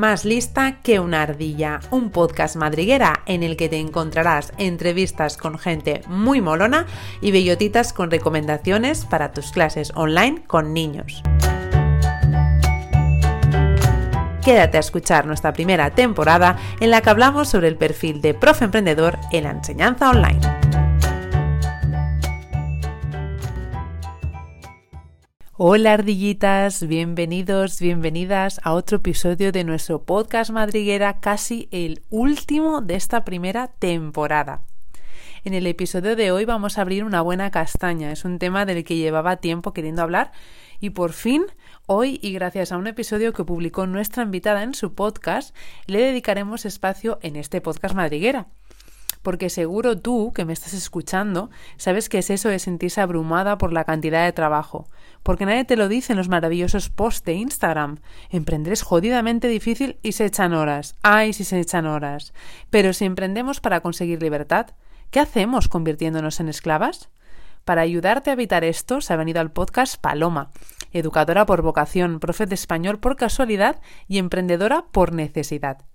Más lista que una ardilla, un podcast madriguera en el que te encontrarás entrevistas con gente muy molona y bellotitas con recomendaciones para tus clases online con niños. Quédate a escuchar nuestra primera temporada en la que hablamos sobre el perfil de profe emprendedor en la enseñanza online. Hola ardillitas, bienvenidos, bienvenidas a otro episodio de nuestro podcast madriguera, casi el último de esta primera temporada. En el episodio de hoy vamos a abrir una buena castaña, es un tema del que llevaba tiempo queriendo hablar y por fin hoy y gracias a un episodio que publicó nuestra invitada en su podcast, le dedicaremos espacio en este podcast madriguera porque seguro tú, que me estás escuchando, sabes que es eso de sentirse abrumada por la cantidad de trabajo, porque nadie te lo dice en los maravillosos posts de Instagram. Emprender es jodidamente difícil y se echan horas. Ay, si se echan horas. Pero si emprendemos para conseguir libertad, ¿qué hacemos convirtiéndonos en esclavas? Para ayudarte a evitar esto, se ha venido al podcast Paloma, educadora por vocación, profe de español por casualidad y emprendedora por necesidad.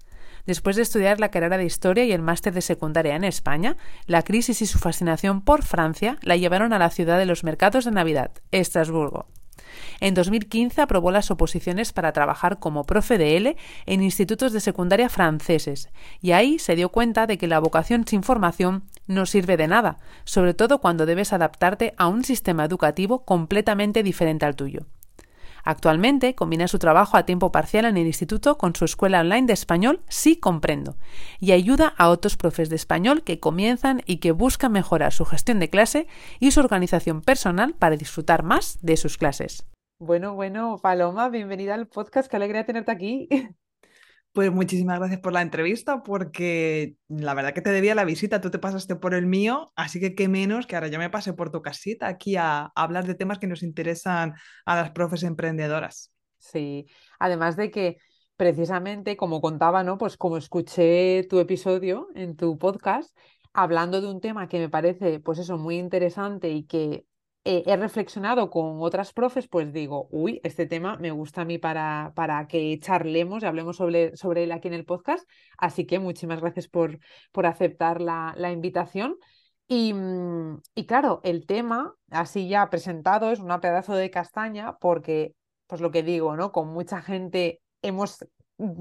Después de estudiar la carrera de Historia y el máster de secundaria en España, la crisis y su fascinación por Francia la llevaron a la ciudad de los mercados de Navidad, Estrasburgo. En 2015 aprobó las oposiciones para trabajar como profe de L en institutos de secundaria franceses y ahí se dio cuenta de que la vocación sin formación no sirve de nada, sobre todo cuando debes adaptarte a un sistema educativo completamente diferente al tuyo. Actualmente combina su trabajo a tiempo parcial en el instituto con su escuela online de español Sí Comprendo y ayuda a otros profes de español que comienzan y que buscan mejorar su gestión de clase y su organización personal para disfrutar más de sus clases. Bueno, bueno, Paloma, bienvenida al podcast, qué alegría tenerte aquí. Pues muchísimas gracias por la entrevista, porque la verdad que te debía la visita, tú te pasaste por el mío, así que qué menos que ahora yo me pase por tu casita aquí a, hablar de temas que nos interesan a las profes emprendedoras. Sí, además de que precisamente, como contaba, ¿no? Pues como escuché tu episodio en tu podcast, hablando de un tema que me parece, pues eso, muy interesante y que he reflexionado con otras profes, pues digo, uy, este tema me gusta a mí para, para que charlemos y hablemos sobre, sobre él aquí en el podcast. Así que muchísimas gracias por, por aceptar la, la invitación. Y, mm, y, claro, el tema, así ya presentado, es una pedazo de castaña, porque, pues lo que digo, ¿no? Con mucha gente hemos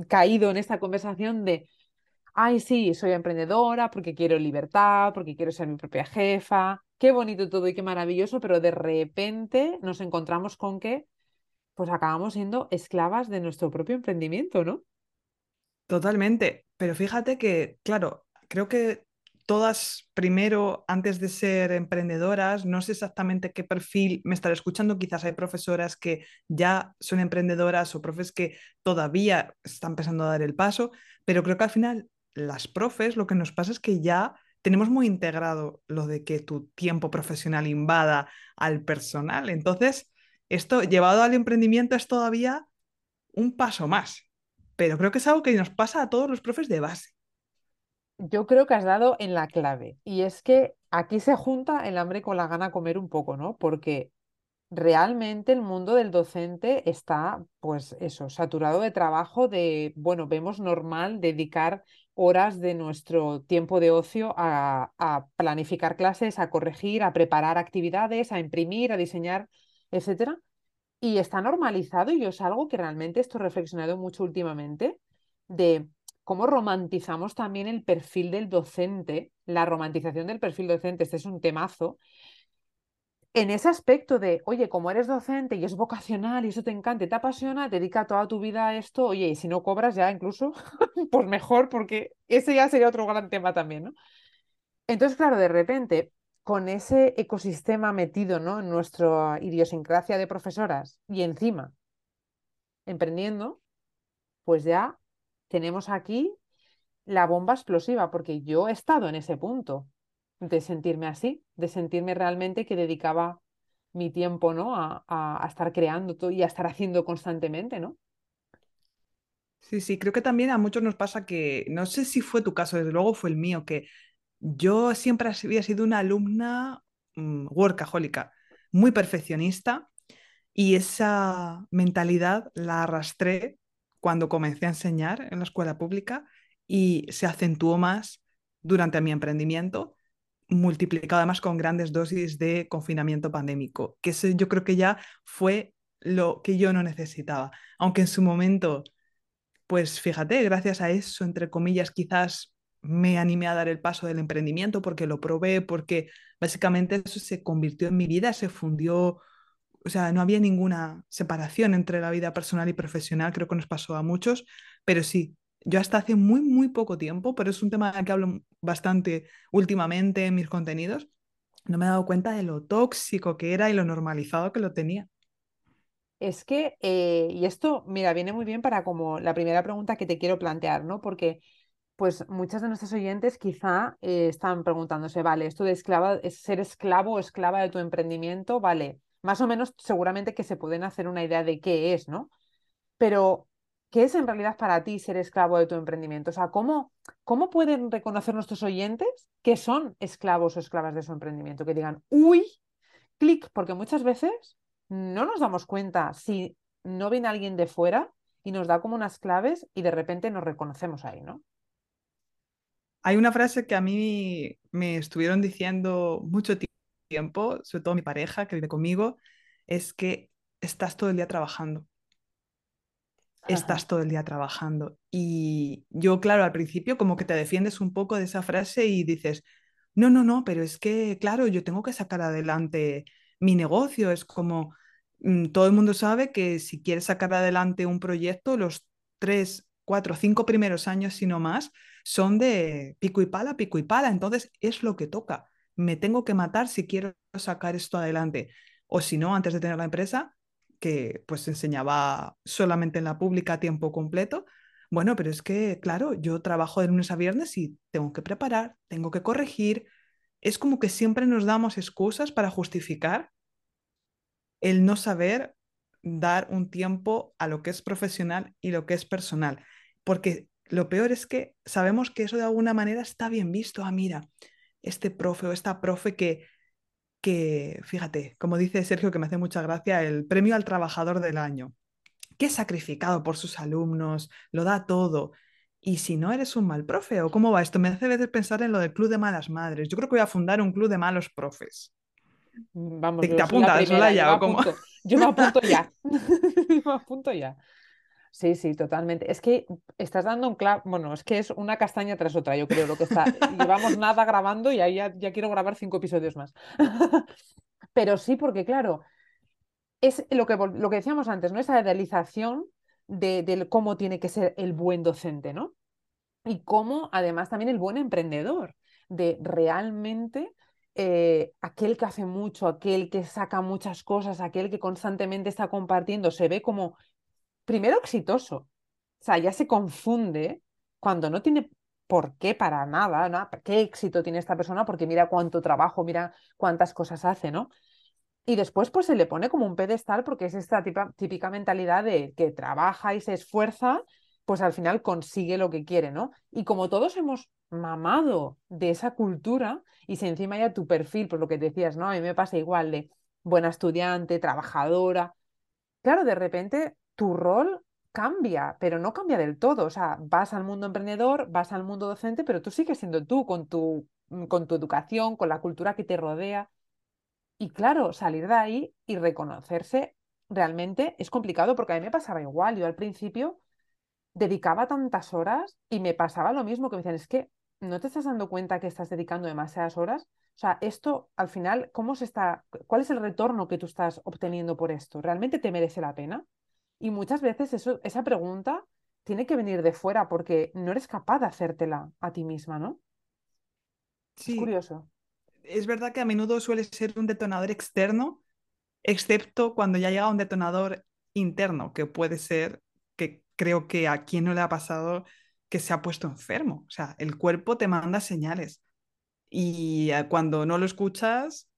caído en esta conversación de, ay, sí, soy emprendedora porque quiero libertad, porque quiero ser mi propia jefa, qué bonito todo y qué maravilloso, pero de repente nos encontramos con que pues acabamos siendo esclavas de nuestro propio emprendimiento, ¿no? Totalmente, pero fíjate que, claro, creo que todas primero, antes de ser emprendedoras, no sé exactamente qué perfil me estaré escuchando, quizás hay profesoras que ya son emprendedoras o profes que todavía están empezando a dar el paso, pero creo que al final las profes lo que nos pasa es que ya tenemos muy integrado lo de que tu tiempo profesional invada al personal. Entonces, esto llevado al emprendimiento es todavía un paso más. Pero creo que es algo que nos pasa a todos los profes de base. Yo creo que has dado en la clave. Y es que aquí se junta el hambre con la gana comer un poco, ¿no? Porque realmente el mundo del docente está, pues eso, saturado de trabajo, de, bueno, vemos normal dedicar horas de nuestro tiempo de ocio a, planificar clases, a corregir, a preparar actividades, a imprimir, a diseñar, etcétera. Y está normalizado y yo es algo que realmente estoy reflexionado mucho últimamente de cómo romantizamos también el perfil del docente, la romantización del perfil docente, este es un temazo, en ese aspecto de, oye, como eres docente y es vocacional y eso te encanta te apasiona, dedica toda tu vida a esto, oye, y si no cobras ya incluso, pues mejor, porque ese ya sería otro gran tema también, ¿no? Entonces, claro, de repente, con ese ecosistema metido, ¿no? En nuestra idiosincrasia de profesoras y encima emprendiendo, pues ya tenemos aquí la bomba explosiva, porque yo he estado en ese punto de sentirme así, de sentirme realmente que dedicaba mi tiempo ¿no? a, a, estar creando todo y a estar haciendo constantemente, ¿no? Sí, sí, creo que también a muchos nos pasa que, no sé si fue tu caso, desde luego fue el mío, que yo siempre había sido una alumna um, workahólica, muy perfeccionista, y esa mentalidad la arrastré cuando comencé a enseñar en la escuela pública y se acentuó más durante mi emprendimiento, multiplicado además con grandes dosis de confinamiento pandémico, que eso yo creo que ya fue lo que yo no necesitaba, aunque en su momento, pues fíjate, gracias a eso, entre comillas, quizás me animé a dar el paso del emprendimiento porque lo probé, porque básicamente eso se convirtió en mi vida, se fundió, o sea, no había ninguna separación entre la vida personal y profesional, creo que nos pasó a muchos, pero sí, yo hasta hace muy, muy poco tiempo, pero es un tema que hablo bastante últimamente en mis contenidos, no me he dado cuenta de lo tóxico que era y lo normalizado que lo tenía. Es que, eh, y esto, mira, viene muy bien para como la primera pregunta que te quiero plantear, ¿no? Porque pues muchas de nuestros oyentes quizá eh, están preguntándose, vale, esto de esclava, es ser esclavo o esclava de tu emprendimiento, vale, más o menos seguramente que se pueden hacer una idea de qué es, ¿no? Pero, ¿qué es en realidad para ti ser esclavo de tu emprendimiento? O sea, ¿cómo, cómo pueden reconocer nuestros oyentes que son esclavos o esclavas de su emprendimiento? Que digan, uy, clic, porque muchas veces no nos damos cuenta si no viene alguien de fuera y nos da como unas claves y de repente nos reconocemos ahí, ¿no? Hay una frase que a mí me estuvieron diciendo mucho tiempo, sobre todo mi pareja que vive conmigo, es que estás todo el día trabajando. Estás todo el día trabajando. Y yo, claro, al principio como que te defiendes un poco de esa frase y dices, no, no, no, pero es que, claro, yo tengo que sacar adelante mi negocio. Es como, mm, todo el mundo sabe que si quieres sacar adelante un proyecto, los tres, cuatro, cinco primeros años, si no más, son de pico y pala, pico y pala. Entonces es lo que toca. Me tengo que matar si quiero sacar esto adelante. O si no, antes de tener la empresa, que pues enseñaba solamente en la pública a tiempo completo. Bueno, pero es que, claro, yo trabajo de lunes a viernes y tengo que preparar, tengo que corregir. Es como que siempre nos damos excusas para justificar el no saber dar un tiempo a lo que es profesional y lo que es personal. Porque lo peor es que sabemos que eso de alguna manera está bien visto. Ah, mira, este profe o esta profe que, que, fíjate, como dice Sergio, que me hace mucha gracia, el premio al trabajador del año, que es sacrificado por sus alumnos, lo da todo. Y si no eres un mal profe, ¿o cómo va esto? Me hace veces pensar en lo del club de malas madres. Yo creo que voy a fundar un club de malos profes. Vamos, ¿Te, apuntas, yo, yo me apunto ya. me apunto ya. Sí, sí, totalmente. Es que estás dando un clavo, bueno, es que es una castaña tras otra, yo creo, lo que está. Llevamos nada grabando y ahí ya, quiero grabar cinco episodios más. Pero sí, porque claro, es lo que, lo que decíamos antes, ¿no? Esa idealización de, cómo tiene que ser el buen docente, ¿no? Y cómo además también el buen emprendedor, de realmente eh, aquel que hace mucho, aquel que saca muchas cosas, aquel que constantemente está compartiendo, se ve como primero exitoso. O sea, ya se confunde cuando no tiene por qué para nada, ¿no? ¿Qué éxito tiene esta persona? Porque mira cuánto trabajo, mira cuántas cosas hace, ¿no? Y después pues se le pone como un pedestal porque es esta típica mentalidad de que trabaja y se esfuerza, pues al final consigue lo que quiere, ¿no? Y como todos hemos mamado de esa cultura y si encima ya tu perfil, por lo que decías, ¿no? A mí me pasa igual de buena estudiante, trabajadora. Claro, de repente tu rol cambia, pero no cambia del todo. O sea, vas al mundo emprendedor, vas al mundo docente, pero tú sigues siendo tú con tu, mm, con tu educación, con la cultura que te rodea. Y claro, salir de ahí y reconocerse realmente es complicado porque a mí me pasaba igual. Yo al principio dedicaba tantas horas y me pasaba lo mismo que me decían, es que no te estás dando cuenta que estás dedicando demasiadas horas. O sea, esto al final, ¿cómo se está, cuál es el retorno que tú estás obteniendo por esto? ¿Realmente te merece la pena? Y muchas veces eso, esa pregunta tiene que venir de fuera porque no eres capaz de hacértela a ti misma, ¿no? Sí. Es curioso. Es verdad que a menudo suele ser un detonador externo, excepto cuando ya llega un detonador interno, que puede ser, que creo que a quien no le ha pasado que se ha puesto enfermo. O sea, el cuerpo te manda señales. Y eh, cuando no lo escuchas,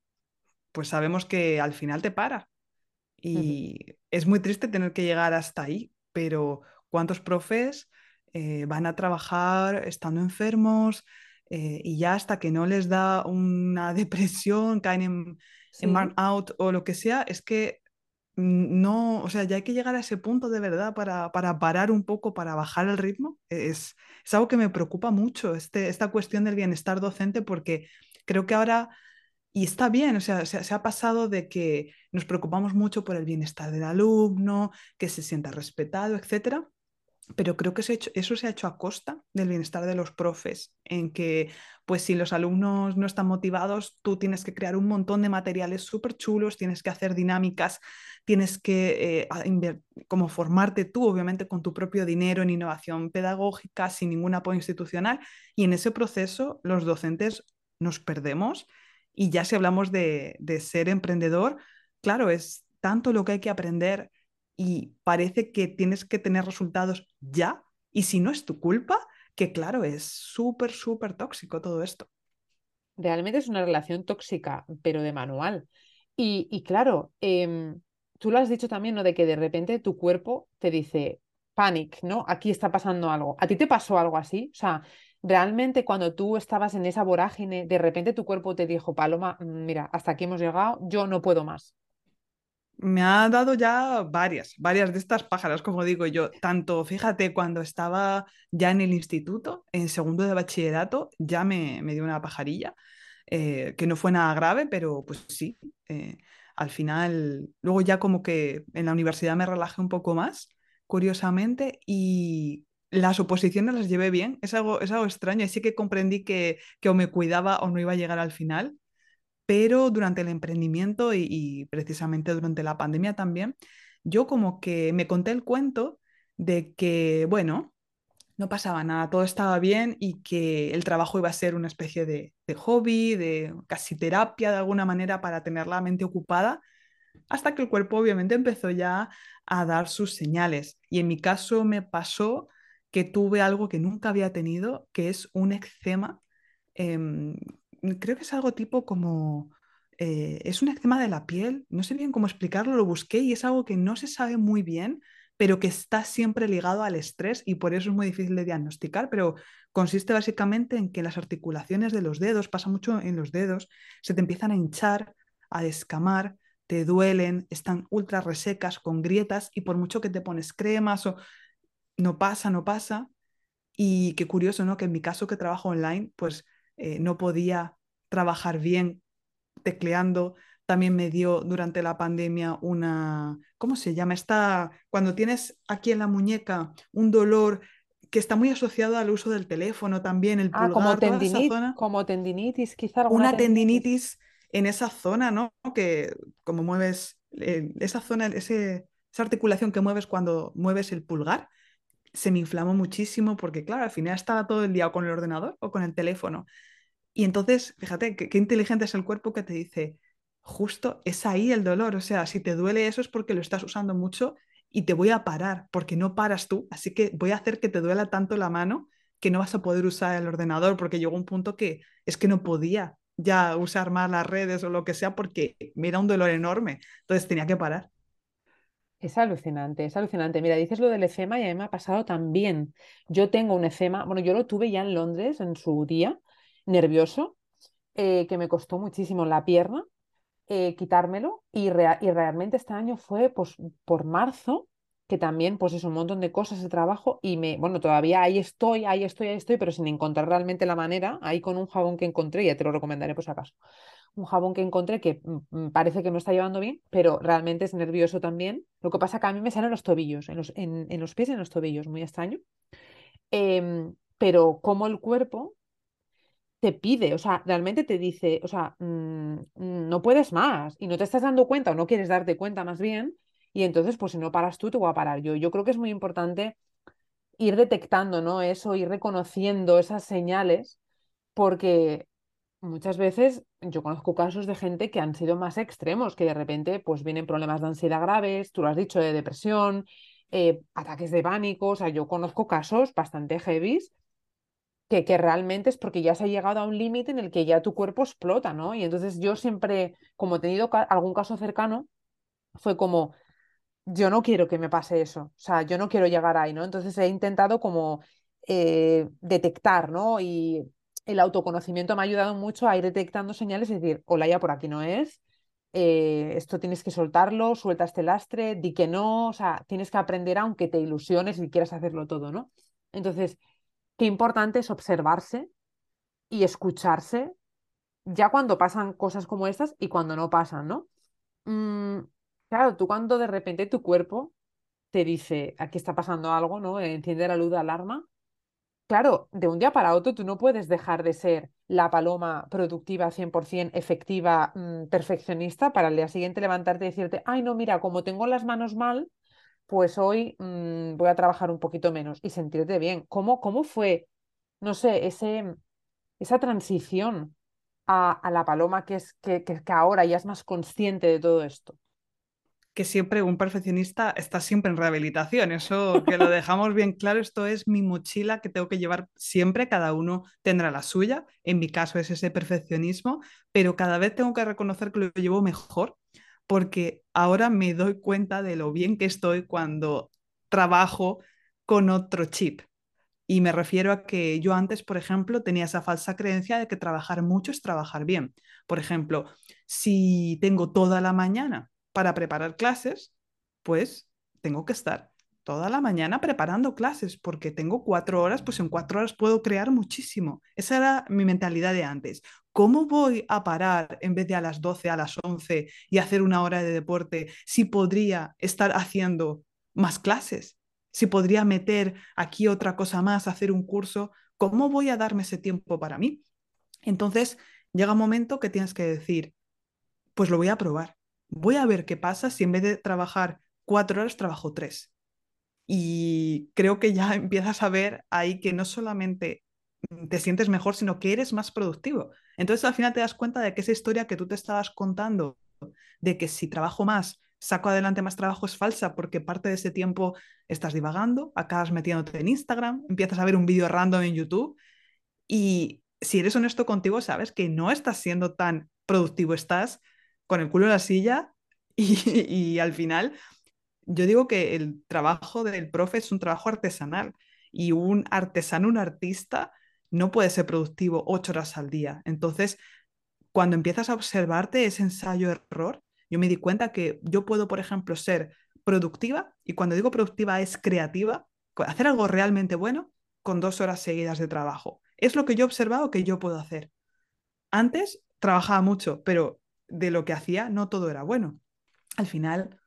pues sabemos que al final te para. Y es muy triste tener que llegar hasta ahí, pero ¿cuántos profes eh, van a trabajar estando enfermos eh, y ya hasta que no les da una depresión, caen en, burnout o lo que sea, es que no, o sea, ya hay que llegar a ese punto de verdad para, para parar un poco, para bajar el ritmo. Es, es algo que me preocupa mucho, este, esta cuestión del bienestar docente, porque creo que ahora, y está bien, o sea, se, se ha pasado de que nos preocupamos mucho por el bienestar del alumno, que se sienta respetado, etcétera pero creo que eso se ha hecho a costa del bienestar de los profes, en que, pues si los alumnos no están motivados, tú tienes que crear un montón de materiales súper chulos, tienes que hacer dinámicas, tienes que eh, como formarte tú, obviamente, con tu propio dinero en innovación pedagógica, sin ningún apoyo institucional, y en ese proceso los docentes nos perdemos. Y ya si hablamos de, de ser emprendedor, claro, es tanto lo que hay que aprender y parece que tienes que tener resultados ya y si no es tu culpa, que claro, es súper, súper tóxico todo esto. Realmente es una relación tóxica, pero de manual. Y, claro, em, tú lo has dicho también, ¿no? De que de repente tu cuerpo te dice, panic, ¿no? Aquí está pasando algo. ¿A ti te pasó algo así? O sea, realmente cuando tú estabas en esa vorágine, de repente tu cuerpo te dijo, Paloma, mm, mira, hasta aquí hemos llegado, yo no puedo más me ha dado ya varias, varias de estas pájaras, como digo yo. Tanto, fíjate, cuando estaba ya en el instituto, en segundo de bachillerato, ya me, dio una pajarilla, eh, que no fue nada grave, pero pues sí. Eh, al final, luego ya como que en la universidad me relajé un poco más, curiosamente, y las oposiciones las llevé bien. Es algo, es algo extraño y sí que comprendí que, que o me cuidaba o no iba a llegar al final pero durante el emprendimiento y, precisamente durante la pandemia también, yo como que me conté el cuento de que, bueno, no pasaba nada, todo estaba bien y que el trabajo iba a ser una especie de, de, hobby, de casi terapia de alguna manera para tener la mente ocupada, hasta que el cuerpo obviamente empezó ya a dar sus señales. Y en mi caso me pasó que tuve algo que nunca había tenido, que es un eczema em, creo que es algo tipo como, eh, es un eczema de la piel, no sé bien cómo explicarlo, lo busqué y es algo que no se sabe muy bien, pero que está siempre ligado al estrés y por eso es muy difícil de diagnosticar, pero consiste básicamente en que las articulaciones de los dedos, pasa mucho en los dedos, se te empiezan a hinchar, a descamar, te duelen, están ultra resecas, con grietas y por mucho que te pones cremas o no pasa, no pasa. Y qué curioso, ¿no? Que en mi caso que trabajo online, pues eh, no podía trabajar bien tecleando. También me dio durante la pandemia una, ¿cómo se llama? Está cuando tienes aquí en la muñeca un dolor que está muy asociado al uso del teléfono también, el ah, como tendinitis, como tendinitis, quizá una tendinitis. en esa zona, ¿no? Que como mueves eh, esa zona, ese, esa articulación que mueves cuando mueves el pulgar, se me inflamó muchísimo porque, claro, al final estaba todo el día con el ordenador o con el teléfono. Y entonces, fíjate, qué, inteligente es el cuerpo que te dice, justo es ahí el dolor. O sea, si te duele eso es porque lo estás usando mucho y te voy a parar, porque no paras tú. Así que voy a hacer que te duela tanto la mano que no vas a poder usar el ordenador, porque llegó un punto que es que no podía ya usar más las redes o lo que sea porque me era un dolor enorme. Entonces tenía que parar. Es alucinante, es alucinante. Mira, dices lo del eczema y a mí me ha pasado también. Yo tengo un eczema, bueno, yo lo tuve ya en Londres en su día nervioso, eh, que me costó muchísimo la pierna eh, quitármelo y, y, realmente este año fue pues, por marzo, que también pues es un montón de cosas de trabajo y me, bueno, todavía ahí estoy, ahí estoy, ahí estoy, pero sin encontrar realmente la manera, ahí con un jabón que encontré, ya te lo recomendaré por si acaso, un jabón que encontré que mm, mm, parece que no está llevando bien, pero realmente es nervioso también. Lo que pasa que a mí me salen los tobillos, en los, en, en los pies y en los tobillos, muy extraño. Em, pero como el cuerpo te pide, o sea, realmente te dice, o sea, mm, no puedes más y no te estás dando cuenta o no quieres darte cuenta más bien, y entonces, pues si no paras tú, te voy a parar yo. Yo creo que es muy importante ir detectando, ¿no? Eso, ir reconociendo esas señales, porque muchas veces yo conozco casos de gente que han sido más extremos, que de repente, pues vienen problemas de ansiedad graves, tú lo has dicho, de depresión, eh, ataques de pánico, o sea, yo conozco casos bastante heavies que, que, realmente es porque ya se ha llegado a un límite en el que ya tu cuerpo explota, ¿no? Y entonces yo siempre, como he tenido algún caso cercano, fue como, yo no quiero que me pase eso, o sea, yo no quiero llegar ahí, ¿no? Entonces he intentado como eh, detectar, ¿no? Y el autoconocimiento me ha ayudado mucho a ir detectando señales y decir, hola, ya por aquí no es, eh, esto tienes que soltarlo, suelta este lastre, di que no, o sea, tienes que aprender aunque te ilusiones y quieras hacerlo todo, ¿no? Entonces, qué importante es observarse y escucharse ya cuando pasan cosas como estas y cuando no pasan, ¿no? Mm, claro, tú cuando de repente tu cuerpo te dice, aquí está pasando algo, ¿no? Enciende la luz de alarma. Claro, de un día para otro tú no puedes dejar de ser la paloma productiva 100% efectiva, mm, perfeccionista, para el día siguiente levantarte y decirte, ay, no, mira, como tengo las manos mal, pues hoy mm, voy a trabajar un poquito menos y sentirte bien. ¿Cómo, cómo fue, no sé, ese, esa transición a, la paloma que, es, que, que, ahora ya es más consciente de todo esto? Que siempre un perfeccionista está siempre en rehabilitación. Eso que lo dejamos bien claro, esto es mi mochila que tengo que llevar siempre, cada uno tendrá la suya. En mi caso es ese perfeccionismo, pero cada vez tengo que reconocer que lo llevo mejor porque ahora me doy cuenta de lo bien que estoy cuando trabajo con otro chip. Y me refiero a que yo antes, por ejemplo, tenía esa falsa creencia de que trabajar mucho es trabajar bien. Por ejemplo, si tengo toda la mañana para preparar clases, pues tengo que estar toda la mañana preparando clases porque tengo cuatro horas, pues en cuatro horas puedo crear muchísimo. Esa era mi mentalidad de antes. ¿Cómo voy a parar en vez de a las 12, a las 11 y hacer una hora de deporte si podría estar haciendo más clases? Si podría meter aquí otra cosa más, hacer un curso, ¿cómo voy a darme ese tiempo para mí? Entonces llega un momento que tienes que decir, pues lo voy a probar. Voy a ver qué pasa si en vez de trabajar cuatro horas trabajo tres y creo que ya empiezas a ver ahí que no solamente te sientes mejor, sino que eres más productivo. Entonces al final te das cuenta de que esa historia que tú te estabas contando, de que si trabajo más, saco adelante más trabajo, es falsa, porque parte de ese tiempo estás divagando, acabas metiéndote en Instagram, empiezas a ver un vídeo random en YouTube y si eres honesto contigo, sabes que no estás siendo tan productivo, estás con el culo en la silla y, al final yo digo que el trabajo del profe es un trabajo artesanal y un artesano, un artista, no puede ser productivo ocho horas al día. Entonces, cuando empiezas a observarte ese ensayo-error, yo me di cuenta que yo puedo, por ejemplo, ser productiva, y cuando digo productiva es creativa, hacer algo realmente bueno con dos horas seguidas de trabajo. Es lo que yo he observado que yo puedo hacer. Antes trabajaba mucho, pero de lo que hacía no todo era bueno. Al final,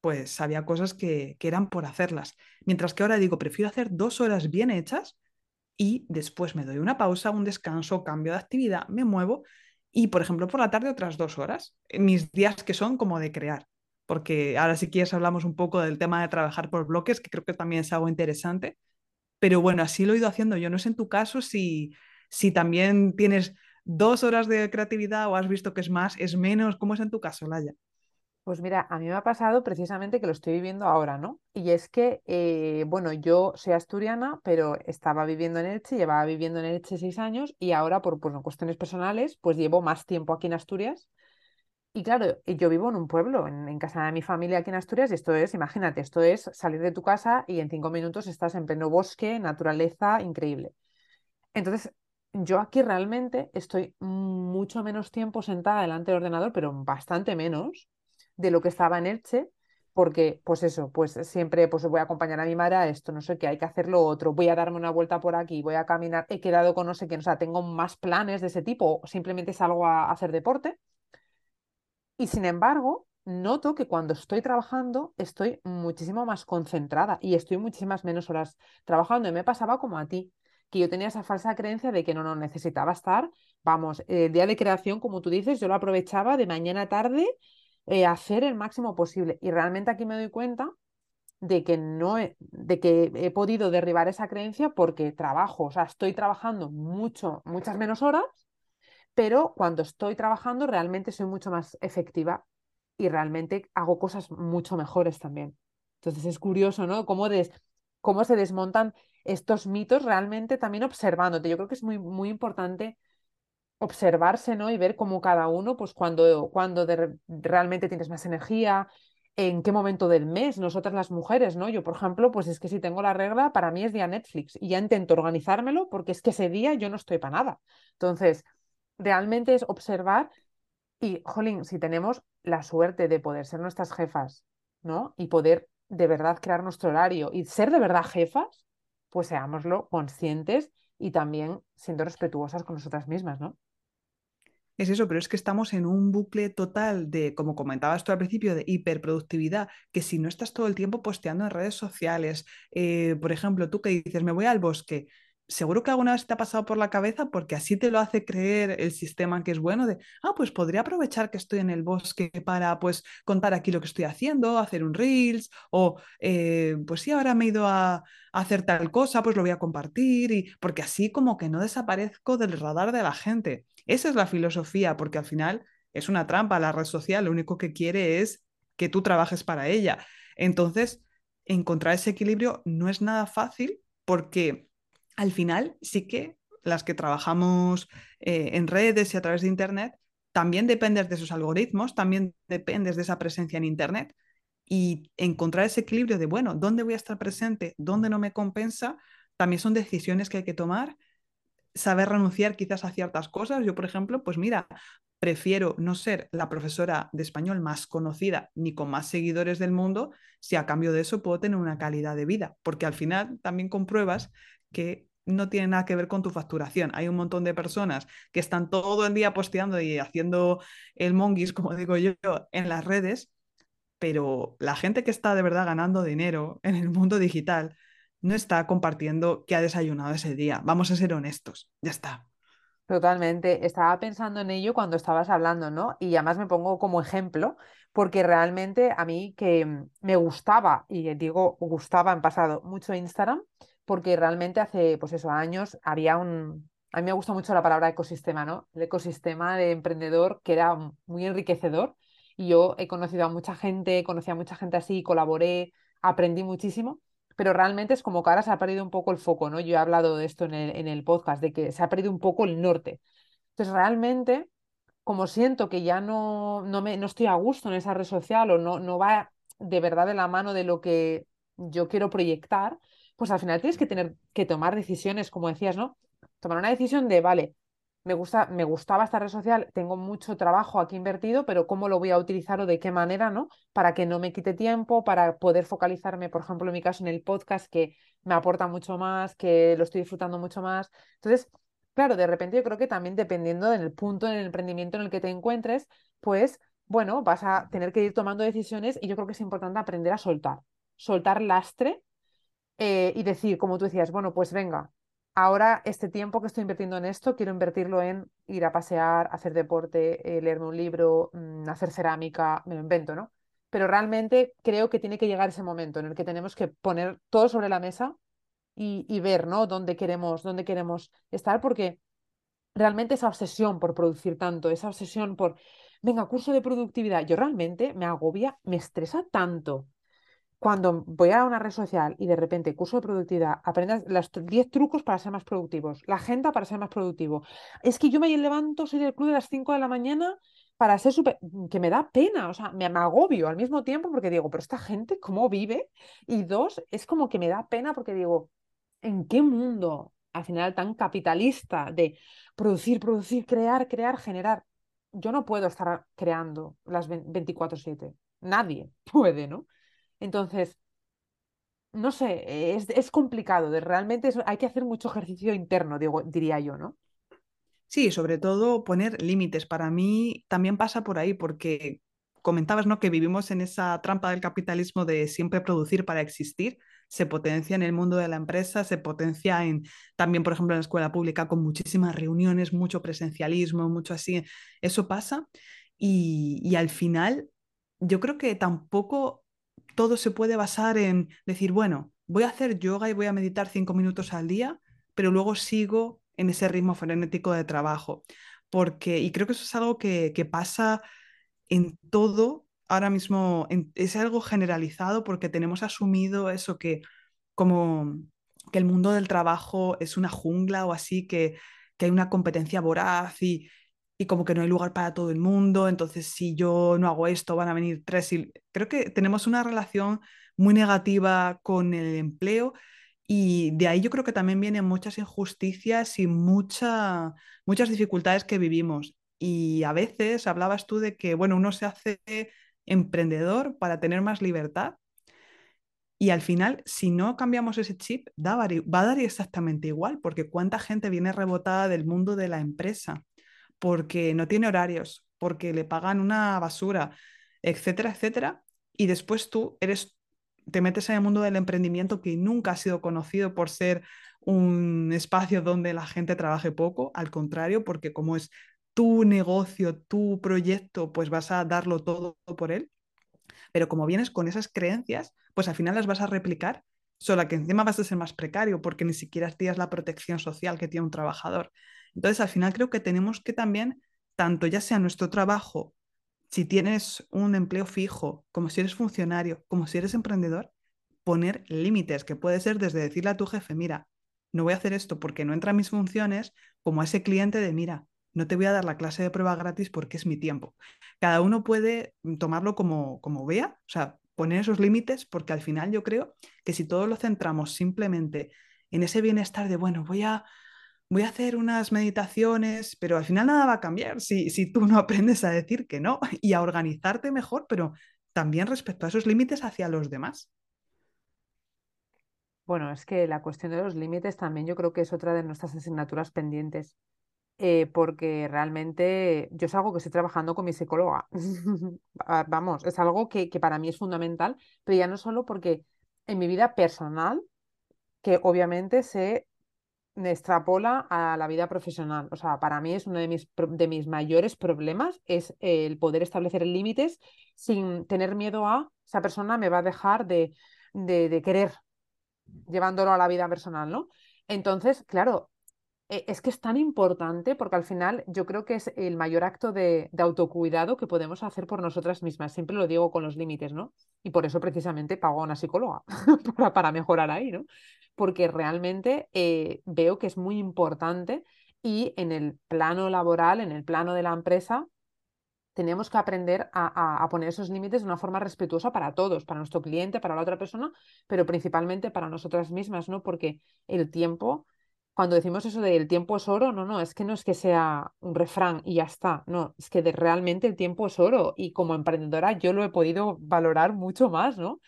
pues había cosas que, eran por hacerlas. Mientras que ahora digo, prefiero hacer dos horas bien hechas y después me doy una pausa, un descanso, cambio de actividad, me muevo y, por ejemplo, por la tarde otras dos horas, mis días que son como de crear. Porque ahora si quieres hablamos un poco del tema de trabajar por bloques, que creo que también es algo interesante. Pero bueno, así lo he ido haciendo. Yo no sé en tu caso si, si también tienes dos horas de creatividad o has visto que es más, es menos. ¿Cómo es en tu caso, Laya? Pues mira, a mí me ha pasado precisamente que lo estoy viviendo ahora, ¿no? Y es que, eh, bueno, yo soy asturiana, pero estaba viviendo en Elche, llevaba viviendo en Elche seis años y ahora por cuestiones personales, pues llevo más tiempo aquí en Asturias. Y claro, yo vivo en un pueblo, en, casa de mi familia aquí en Asturias, y esto es, imagínate, esto es salir de tu casa y en cinco minutos estás en pleno bosque, naturaleza, increíble. Entonces, yo aquí realmente estoy mucho menos tiempo sentada delante del ordenador, pero bastante menos de lo que estaba en Elche, porque pues eso, pues siempre pues voy a acompañar a mi madre a esto, no sé qué, hay que hacer lo otro, voy a darme una vuelta por aquí, voy a caminar, he quedado con no sé qué, o sea, tengo más planes de ese tipo, simplemente salgo a hacer deporte. Y sin embargo, noto que cuando estoy trabajando estoy muchísimo más concentrada y estoy muchísimas menos horas trabajando. Y me pasaba como a ti, que yo tenía esa falsa creencia de que no, no necesitaba estar, vamos, el día de creación, como tú dices, yo lo aprovechaba de mañana a tarde eh, hacer el máximo posible. Y realmente aquí me doy cuenta de que no he, de que he podido derribar esa creencia porque trabajo, o sea, estoy trabajando mucho, muchas menos horas, pero cuando estoy trabajando realmente soy mucho más efectiva y realmente hago cosas mucho mejores también. Entonces es curioso, ¿no? Cómo, cómo se desmontan estos mitos realmente también observándote. Yo creo que es muy, muy importante observarse, ¿no? Y ver cómo cada uno, pues cuando, cuando realmente tienes más energía, en qué momento del mes, nosotras las mujeres, ¿no? Yo, por ejemplo, pues es que si tengo la regla, para mí es día Netflix y ya intento organizármelo porque es que ese día yo no estoy para nada. Entonces, realmente es observar Y, jolín, si tenemos la suerte de poder ser nuestras jefas, ¿no? Y poder de verdad crear nuestro horario y ser de verdad jefas, pues seámoslo conscientes y también siendo respetuosas con nosotras mismas, ¿no? Es eso, pero es que estamos en un bucle total de, como comentabas tú al principio, de hiperproductividad, que si no estás todo el tiempo posteando en redes sociales, eh, por ejemplo, tú que dices, me voy al bosque, seguro que alguna vez te ha pasado por la cabeza porque así te lo hace creer el sistema que es bueno de, ah, pues podría aprovechar que estoy en el bosque para pues contar aquí lo que estoy haciendo, hacer un reels o eh, pues sí, ahora me he ido a, a, hacer tal cosa, pues lo voy a compartir y porque así como que no desaparezco del radar de la gente. Esa es la filosofía porque al final es una trampa la red social, lo único que quiere es que tú trabajes para ella. Entonces, encontrar ese equilibrio no es nada fácil porque al final sí que las que trabajamos eh, en redes y a través de Internet, también dependes de esos algoritmos, también dependes de esa presencia en Internet y encontrar ese equilibrio de, bueno, ¿dónde voy a estar presente? ¿Dónde no me compensa? También son decisiones que hay que tomar. Saber renunciar quizás a ciertas cosas. Yo, por ejemplo, pues mira, prefiero no ser la profesora de español más conocida ni con más seguidores del mundo si a cambio de eso puedo tener una calidad de vida, porque al final también compruebas que no tiene nada que ver con tu facturación. Hay un montón de personas que están todo el día posteando y haciendo el monguis, como digo yo, en las redes, pero la gente que está de verdad ganando dinero en el mundo digital no está compartiendo qué ha desayunado ese día. Vamos a ser honestos, ya está. Totalmente. Estaba pensando en ello cuando estabas hablando, ¿no? Y además me pongo como ejemplo, porque realmente a mí que me gustaba, y digo gustaba en pasado, mucho Instagram, porque realmente hace, pues eso, años había un... A mí me gusta mucho la palabra ecosistema, ¿no? El ecosistema de emprendedor que era muy enriquecedor y yo he conocido a mucha gente, conocí a mucha gente así, colaboré, aprendí muchísimo, pero realmente es como que ahora se ha perdido un poco el foco, ¿no? Yo he hablado de esto en el, en el podcast, de que se ha perdido un poco el norte. Entonces, realmente, como siento que ya no, no, me, no estoy a gusto en esa red social o no, no va de verdad de la mano de lo que yo quiero proyectar, pues al final tienes que tener que tomar decisiones, como decías, ¿no? Tomar una decisión de, vale, me gusta, me gustaba esta red social, tengo mucho trabajo aquí invertido, pero cómo lo voy a utilizar o de qué manera, ¿no? Para que no me quite tiempo, para poder focalizarme, por ejemplo, en mi caso, en el podcast, que me aporta mucho más, que lo estoy disfrutando mucho más. Entonces, claro, de repente yo creo que también dependiendo del punto en el emprendimiento en el que te encuentres, pues, bueno, vas a tener que ir tomando decisiones y yo creo que es importante aprender a soltar, soltar lastre eh, y decir, como tú decías, bueno, pues venga, ahora este tiempo que estoy invirtiendo en esto, quiero invertirlo en ir a pasear, hacer deporte, eh, leerme un libro, mm, hacer cerámica, me lo invento, ¿no? Pero realmente creo que tiene que llegar ese momento en el que tenemos que poner todo sobre la mesa y, y ver, ¿no? Dónde queremos, dónde queremos estar, porque realmente esa obsesión por producir tanto, esa obsesión por, venga, curso de productividad, yo realmente me agobia, me estresa tanto cuando voy a una red social y de repente curso de productividad, aprendas los 10 trucos para ser más productivos, la agenda para ser más productivo. Es que yo me levanto, soy del club de las 5 de la mañana para ser súper... que me da pena, o sea, me, me, agobio al mismo tiempo porque digo, pero esta gente, ¿cómo vive? Y dos, es como que me da pena porque digo, ¿en qué mundo al final tan capitalista de producir, producir, crear, crear, generar? Yo no puedo estar creando las 24/7. Nadie puede, ¿no? Entonces, no sé, es, es complicado, de, realmente hay que hacer mucho ejercicio interno, diría yo, ¿no? Sí, sobre todo poner límites. Para mí también pasa por ahí, porque comentabas, ¿no? Que vivimos en esa trampa del capitalismo de siempre producir para existir. Se potencia en el mundo de la empresa, se potencia en también, por ejemplo, en la escuela pública con muchísimas reuniones, mucho presencialismo, mucho así. Eso pasa. Y, y al final, yo creo que tampoco todo se puede basar en decir, bueno, voy a hacer yoga y voy a meditar cinco minutos al día, pero luego sigo en ese ritmo frenético de trabajo. Porque, y creo que eso es algo que, que pasa en todo, ahora mismo es algo generalizado porque tenemos asumido eso que como que el mundo del trabajo es una jungla o así, que, que hay una competencia voraz y, y como que no hay lugar para todo el mundo, entonces si yo no hago esto van a venir tres creo que tenemos una relación muy negativa con el empleo y de ahí yo creo que también vienen muchas injusticias y mucha, muchas dificultades que vivimos. Y a veces hablabas tú de que, bueno, uno se hace emprendedor para tener más libertad. Y al final, si no cambiamos ese chip, va a dar exactamente igual, porque cuánta gente viene rebotada del mundo de la empresa, porque no tiene horarios, porque le pagan una basura, etcétera, etcétera. Y después tú eres, te metes en el mundo del emprendimiento que nunca ha sido conocido por ser un espacio donde la gente trabaje poco, al contrario, porque como es tu negocio, tu proyecto, pues vas a darlo todo por él. Pero como vienes con esas creencias, pues al final las vas a replicar, solo que encima vas a ser más precario porque ni siquiera tienes la protección social que tiene un trabajador. Entonces, al final creo que tenemos que también, tanto ya sea nuestro trabajo, si tienes un empleo fijo, como si eres funcionario, como si eres emprendedor, poner límites, que puede ser desde decirle a tu jefe, mira, no voy a hacer esto porque no entra en mis funciones, como a ese cliente de, mira, no te voy a dar la clase de prueba gratis porque es mi tiempo. Cada uno puede tomarlo como, como vea, o sea, poner esos límites, porque al final yo creo que si todos lo centramos simplemente en ese bienestar de, bueno, voy a, voy a hacer unas meditaciones, pero al final nada va a cambiar si, si tú no aprendes a decir que no y a organizarte mejor, pero también respecto a esos límites hacia los demás. Bueno, es que la cuestión de los límites también yo creo que es otra de nuestras asignaturas pendientes. Eh, porque realmente yo es algo que estoy trabajando con mi psicóloga. Vamos, es algo que, para mí es fundamental, pero ya no solo porque en mi vida personal, que obviamente se extrapola a la vida profesional. O sea, para mí es uno de mis, de mis mayores problemas, es el poder establecer límites sin tener miedo a esa persona me va a dejar de, de, de querer, llevándolo a la vida personal, ¿no? Entonces, claro, e, es que es tan importante porque al final yo creo que es el mayor acto de, autocuidado que podemos hacer por nosotras mismas. Siempre lo digo con los límites, ¿no? Y por eso precisamente pago a una psicóloga para, mejorar ahí, ¿no? Porque realmente eh, veo que es muy importante y en el plano laboral, en el plano de la empresa, tenemos que aprender a, poner esos límites de una forma respetuosa para todos, para nuestro cliente, para la otra persona, pero principalmente para nosotras mismas, ¿no? Porque el tiempo cuando decimos eso de el tiempo es oro, no, no, es que no es que sea un refrán y ya está, no, es que realmente el tiempo es oro y como emprendedora yo lo he podido valorar mucho más, ¿no?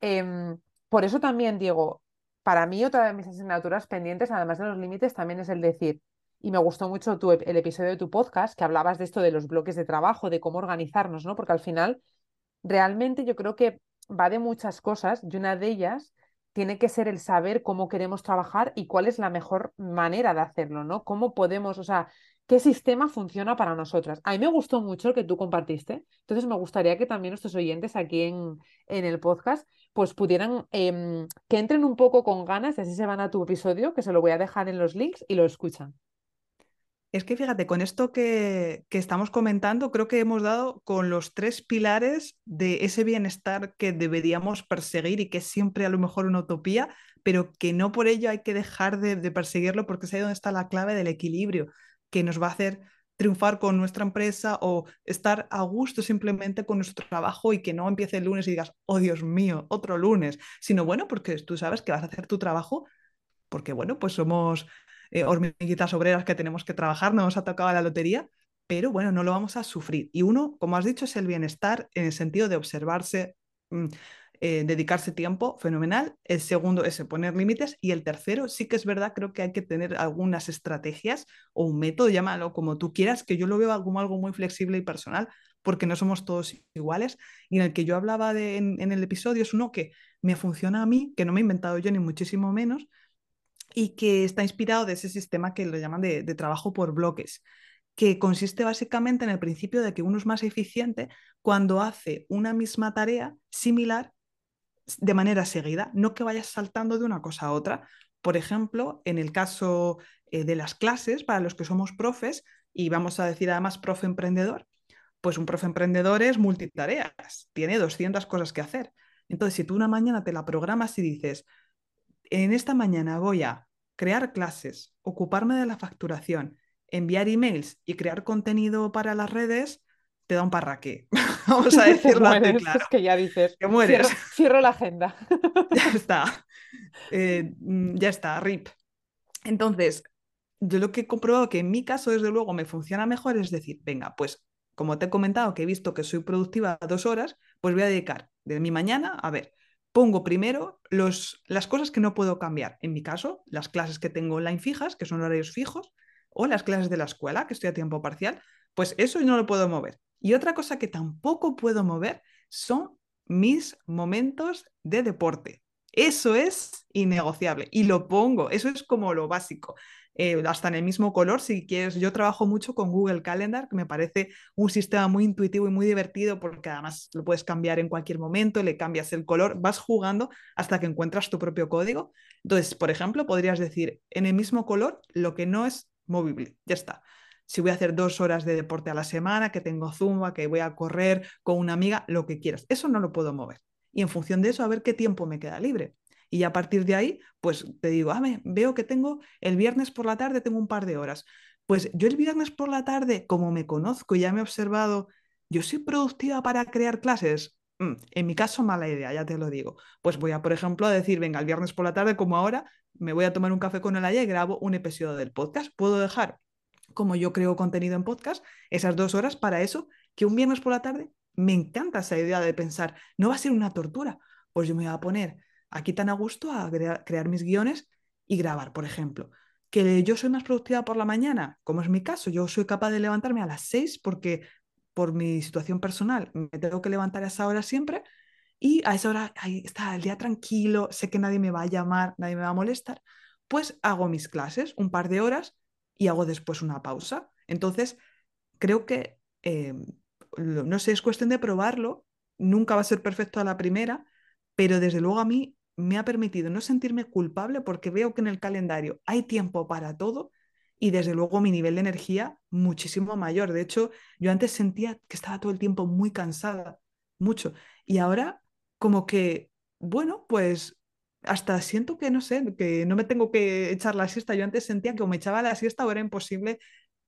Em, por eso también, Diego, para mí otra de mis asignaturas pendientes, además de los límites, también es el decir, y me gustó mucho tu, el episodio de tu podcast, que hablabas de esto de los bloques de trabajo, de cómo organizarnos, ¿no? Porque al final, realmente yo creo que va de muchas cosas y una de ellas tiene que ser el saber cómo queremos trabajar y cuál es la mejor manera de hacerlo, ¿no? Cómo podemos, o sea, qué sistema funciona para nosotras. A mí me gustó mucho el que tú compartiste, entonces me gustaría que también nuestros oyentes aquí en, en el podcast pues pudieran em, que entren un poco con ganas y así se van a tu episodio, que se lo voy a dejar en los links y lo escuchan. Es que fíjate, con esto que, estamos comentando, creo que hemos dado con los tres pilares de ese bienestar que deberíamos perseguir y que es siempre a lo mejor una utopía, pero que no por ello hay que dejar de, perseguirlo porque es ahí donde está la clave del equilibrio, que nos va a hacer triunfar con nuestra empresa o estar a gusto simplemente con nuestro trabajo y que no empiece el lunes y digas, oh Dios mío, otro lunes, sino bueno, porque tú sabes que vas a hacer tu trabajo porque bueno, pues somos eh, hormiguitas obreras que tenemos que trabajar, no nos ha tocado la lotería, pero bueno, no lo vamos a sufrir. Y uno, como has dicho, es el bienestar en el sentido de observarse, mm, eh, dedicarse tiempo, fenomenal. El segundo es poner límites. Y el tercero, sí que es verdad, creo que hay que tener algunas estrategias o un método, llámalo como tú quieras, que yo lo veo como algo muy flexible y personal, porque no somos todos iguales. Y en el que yo hablaba de, en, en el episodio es uno que me funciona a mí, que no me he inventado yo ni muchísimo menos, y que está inspirado de ese sistema que lo llaman de, trabajo por bloques, que consiste básicamente en el principio de que uno es más eficiente cuando hace una misma tarea similar de manera seguida, no que vayas saltando de una cosa a otra. Por ejemplo, en el caso eh, de las clases, para los que somos profes, y vamos a decir además profe emprendedor, pues un profe emprendedor es multitareas, tiene 200 cosas que hacer. Entonces, si tú una mañana te la programas y dices, en esta mañana voy a crear clases, ocuparme de la facturación, enviar emails y crear contenido para las redes, te da un parraque. Vamos a decirlo así, claro. Es que ya dices, que mueres. Cierro, la agenda. ya está. Eh, mm, ya está, RIP. Entonces, yo lo que he comprobado que en mi caso, desde luego, me funciona mejor es decir, venga, pues como te he comentado que he visto que soy productiva dos horas, pues voy a dedicar de mi mañana, a ver, pongo primero los, las cosas que no puedo cambiar. En mi caso, las clases que tengo online fijas, que son horarios fijos, o las clases de la escuela, que estoy a tiempo parcial, pues eso no lo puedo mover. Y otra cosa que tampoco puedo mover son mis momentos de deporte. Eso es innegociable y lo pongo, eso es como lo básico. Eh, hasta en el mismo color, si quieres. Yo trabajo mucho con Google Calendar, que me parece un sistema muy intuitivo y muy divertido porque además lo puedes cambiar en cualquier momento, le cambias el color, vas jugando hasta que encuentras tu propio código. Entonces, por ejemplo, podrías decir en el mismo color lo que no es movible, ya está. Si voy a hacer dos horas de deporte a la semana, que tengo zumba, que voy a correr con una amiga, lo que quieras, eso no lo puedo mover. Y en función de eso, a ver qué tiempo me queda libre. Y a partir de ahí, pues te digo, ah, veo que tengo el viernes por la tarde, tengo un par de horas. Pues yo el viernes por la tarde, como me conozco y ya me he observado, yo soy productiva para crear clases. Mm, en mi caso, mala idea, ya te lo digo. Pues voy a, por ejemplo, a decir, venga, el viernes por la tarde, como ahora, me voy a tomar un café con el Aya y grabo un episodio del podcast. Puedo dejar, como yo creo contenido en podcast, esas dos horas para eso, que un viernes por la tarde me encanta esa idea de pensar, no va a ser una tortura. Pues yo me voy a poner aquí tan a gusto a crear mis guiones y grabar, por ejemplo. Que yo soy más productiva por la mañana, como es mi caso, yo soy capaz de levantarme a las 6 porque por mi situación personal me tengo que levantar a esa hora siempre y a esa hora ahí está el día tranquilo, sé que nadie me va a llamar, nadie me va a molestar, pues hago mis clases un par de horas y hago después una pausa. Entonces, creo que, em, no sé, es cuestión de probarlo, nunca va a ser perfecto a la primera, pero desde luego a mí me ha permitido no sentirme culpable porque veo que en el calendario hay tiempo para todo y desde luego mi nivel de energía muchísimo mayor. De hecho, yo antes sentía que estaba todo el tiempo muy cansada, mucho. Y ahora como que, bueno, pues hasta siento que no sé, que no me tengo que echar la siesta. Yo antes sentía que o me echaba la siesta o era imposible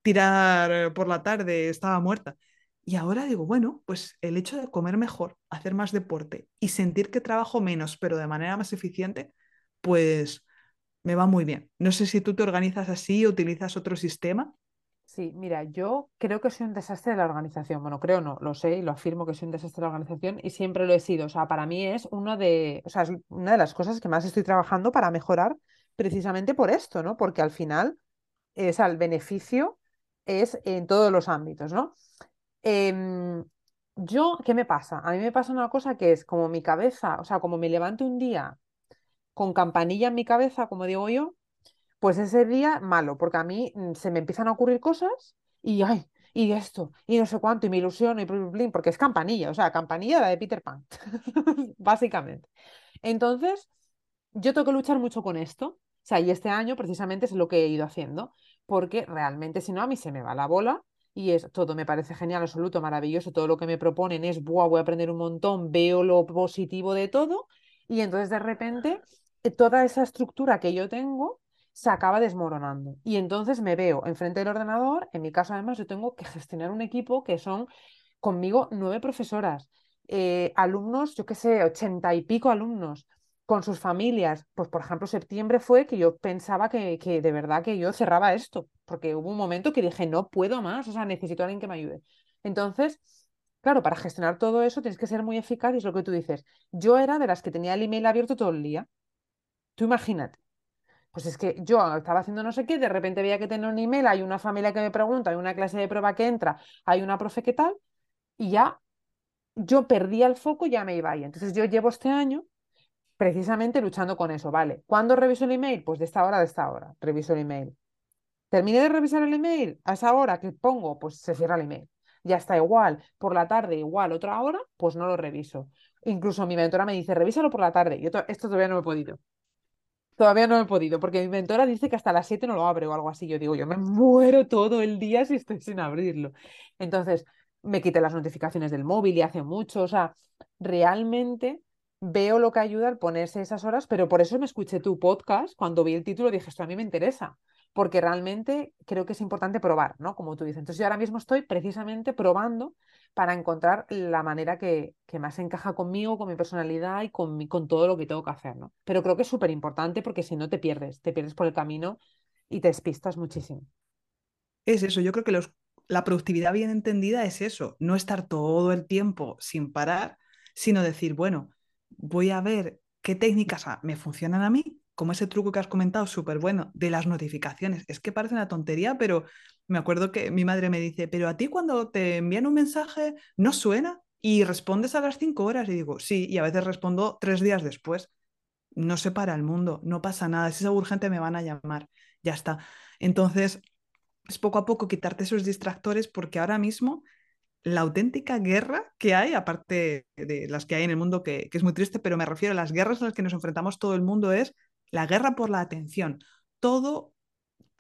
tirar por la tarde, estaba muerta. Y ahora digo, bueno, pues el hecho de comer mejor, hacer más deporte y sentir que trabajo menos, pero de manera más eficiente, pues me va muy bien. No sé si tú te organizas así o utilizas otro sistema. Sí, mira, yo creo que soy un desastre de la organización. Bueno, creo no, lo sé y lo afirmo que soy un desastre de la organización y siempre lo he sido. O sea, para mí es uno de, o sea, es una de las cosas que más estoy trabajando para mejorar precisamente por esto, ¿no? Porque al final, es el beneficio es en todos los ámbitos, ¿no? Em, yo, ¿qué me pasa? A mí me pasa una cosa que es como mi cabeza, o sea, como me levanto un día con campanilla en mi cabeza, como digo yo, pues ese día malo, porque a mí mm, se me empiezan a ocurrir cosas y ay, y esto, y no sé cuánto, y me ilusiono, y porque es campanilla, o sea, campanilla la de Peter Pan, básicamente. Entonces, yo tengo que luchar mucho con esto, o sea, y este año precisamente es lo que he ido haciendo, porque realmente si no, a mí se me va la bola y es todo, me parece genial, absoluto, maravilloso, todo lo que me proponen es, Buah, voy a aprender un montón, veo lo positivo de todo y entonces de repente eh, toda esa estructura que yo tengo se acaba desmoronando y entonces me veo enfrente del ordenador, en mi caso además yo tengo que gestionar un equipo que son conmigo nueve profesoras, eh, alumnos, yo qué sé, ochenta y pico alumnos con sus familias. Pues, por ejemplo, septiembre fue que yo pensaba que, que, de verdad que yo cerraba esto, porque hubo un momento que dije, no puedo más, o sea, necesito a alguien que me ayude. Entonces, claro, para gestionar todo eso tienes que ser muy eficaz y es lo que tú dices. Yo era de las que tenía el email abierto todo el día. Tú imagínate. Pues es que yo estaba haciendo no sé qué, de repente veía que tenía un email, hay una familia que me pregunta, hay una clase de prueba que entra, hay una profe que tal, y ya yo perdía el foco ya me iba ahí. Entonces yo llevo este año precisamente luchando con eso, ¿vale? ¿Cuándo reviso el email? Pues de esta hora a esta hora, reviso el email. Terminé de revisar el email, a esa hora que pongo, pues se cierra el email. Ya está igual, por la tarde igual, otra hora, pues no lo reviso. Incluso mi mentora me dice, revísalo por la tarde. Yo esto todavía no he podido. Todavía no he podido, porque mi mentora dice que hasta las 7 no lo abre o algo así. Yo digo, yo me muero todo el día si estoy sin abrirlo. Entonces, me quité las notificaciones del móvil y hace mucho. O sea, realmente veo lo que ayuda al ponerse esas horas, pero por eso me escuché tu podcast. Cuando vi el título dije, esto a mí me interesa, porque realmente creo que es importante probar, ¿no? Como tú dices. Entonces yo ahora mismo estoy precisamente probando para encontrar la manera que, más encaja conmigo, con mi personalidad y con, todo lo que tengo que hacer, ¿no? Pero creo que es súper importante porque si no te pierdes, te pierdes por el camino y te despistas muchísimo. Es eso, yo creo que la productividad bien entendida es eso, no estar todo el tiempo sin parar, sino decir, bueno, voy a ver qué técnicas me funcionan a mí, como ese truco que has comentado, súper bueno, de las notificaciones. Es que parece una tontería, pero me acuerdo que mi madre me dice, pero a ti cuando te envían un mensaje no suena y respondes a las cinco horas. Y digo, sí, y a veces respondo tres días después. No se para el mundo, no pasa nada, si es urgente me van a llamar, ya está. Entonces, es poco a poco quitarte esos distractores porque ahora mismo la auténtica guerra que hay, aparte de las que hay en el mundo, que, que, es muy triste, pero me refiero a las guerras en las que nos enfrentamos todo el mundo, es la guerra por la atención. Todo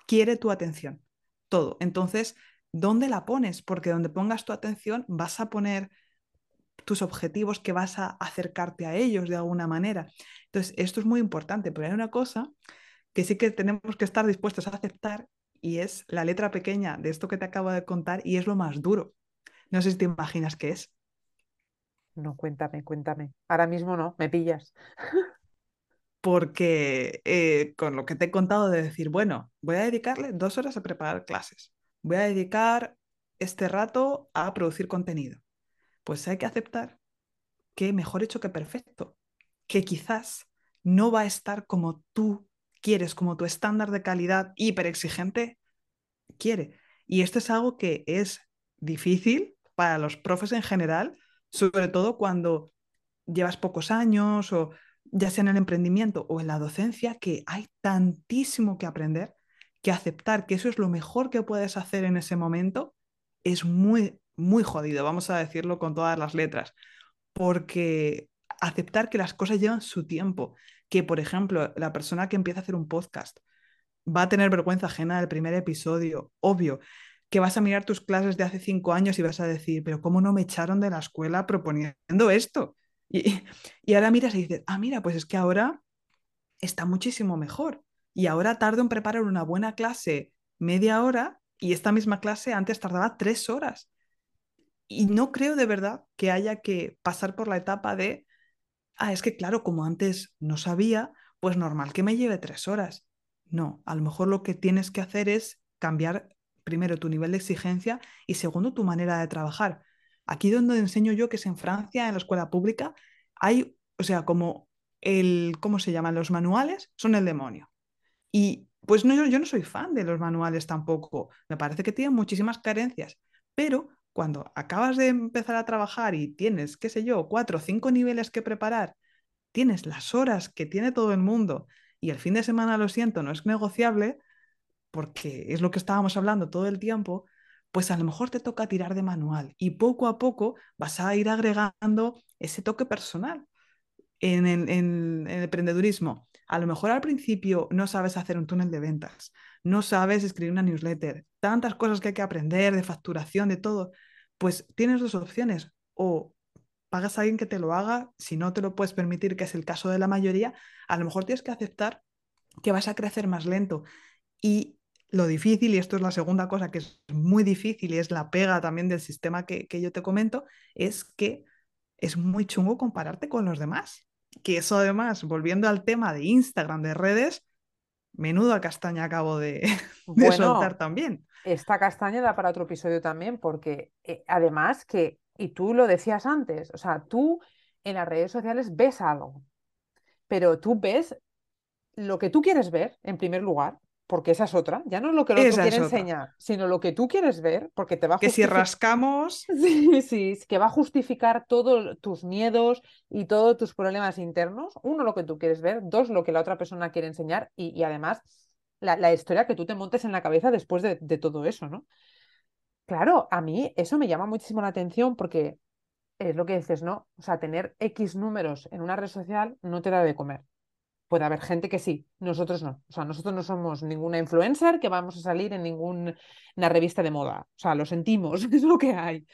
quiere tu atención, todo. Entonces, ¿dónde la pones? Porque donde pongas tu atención vas a poner tus objetivos que vas a acercarte a ellos de alguna manera. Entonces, esto es muy importante, pero hay una cosa que sí que tenemos que estar dispuestos a aceptar y es la letra pequeña de esto que te acabo de contar y es lo más duro. No sé si te imaginas qué es. No, cuéntame, cuéntame. Ahora mismo no, me pillas. Porque eh, con lo que te he contado de decir, bueno, voy a dedicarle dos horas a preparar clases, voy a dedicar este rato a producir contenido, pues hay que aceptar que mejor hecho que perfecto, que quizás no va a estar como tú quieres, como tu estándar de calidad hiper exigente quiere. Y esto es algo que es difícil para los profes en general, sobre todo cuando llevas pocos años o ya sea en el emprendimiento o en la docencia, que hay tantísimo que aprender que aceptar que eso es lo mejor que puedes hacer en ese momento es muy, muy jodido, vamos a decirlo con todas las letras, porque aceptar que las cosas llevan su tiempo, que por ejemplo la persona que empieza a hacer un podcast va a tener vergüenza ajena del primer episodio, obvio, que vas a mirar tus clases de hace cinco años y vas a decir, pero ¿cómo no me echaron de la escuela proponiendo esto? Y, ahora miras y dices, ah, mira, pues es que ahora está muchísimo mejor. Y ahora tardo en preparar una buena clase media hora y esta misma clase antes tardaba tres horas. Y no creo de verdad que haya que pasar por la etapa de, ah, es que claro, como antes no sabía, pues normal que me lleve tres horas. No, a lo mejor lo que tienes que hacer es cambiar primero, tu nivel de exigencia y segundo, tu manera de trabajar. Aquí donde enseño yo, que es en Francia, en la escuela pública, hay, o sea, como el, ¿cómo se llaman? Los manuales son el demonio. Y pues no, yo no soy fan de los manuales tampoco. Me parece que tienen muchísimas carencias, pero cuando acabas de empezar a trabajar y tienes, qué sé yo, cuatro o cinco niveles que preparar, tienes las horas que tiene todo el mundo y el fin de semana, lo siento, no es negociable, porque es lo que estábamos hablando todo el tiempo, pues a lo mejor te toca tirar de manual y poco a poco vas a ir agregando ese toque personal en el, en el emprendedurismo. A lo mejor al principio no sabes hacer un túnel de ventas, no sabes escribir una newsletter, tantas cosas que hay que aprender de facturación, de todo, pues tienes dos opciones, o pagas a alguien que te lo haga, si no te lo puedes permitir, que es el caso de la mayoría, a lo mejor tienes que aceptar que vas a crecer más lento. Y lo difícil, y esto es la segunda cosa que es muy difícil y es la pega también del sistema que, yo te comento, es que es muy chungo compararte con los demás. Que eso además, volviendo al tema de Instagram, de redes, menuda castaña acabo de, soltar también. Esta castaña da para otro episodio también, porque eh, además que, y tú lo decías antes, o sea, tú en las redes sociales ves algo, pero tú ves lo que tú quieres ver en primer lugar, porque esa es otra, ya no es lo que el otro quiere enseñar, sino lo que tú quieres ver, porque te va a Que si rascamos... Sí, sí, que va a justificar todos tus miedos y todos tus problemas internos. Uno, lo que tú quieres ver. Dos, lo que la otra persona quiere enseñar. Y, además, la, historia que tú te montes en la cabeza después de, de todo eso, ¿no? Claro, a mí eso me llama muchísimo la atención porque es lo que dices, ¿no? O sea, tener X números en una red social no te da de comer puede haber gente que sí, nosotros no. O sea, nosotros no somos ninguna influencer que vamos a salir en ninguna revista de moda. O sea, lo sentimos, es lo que hay.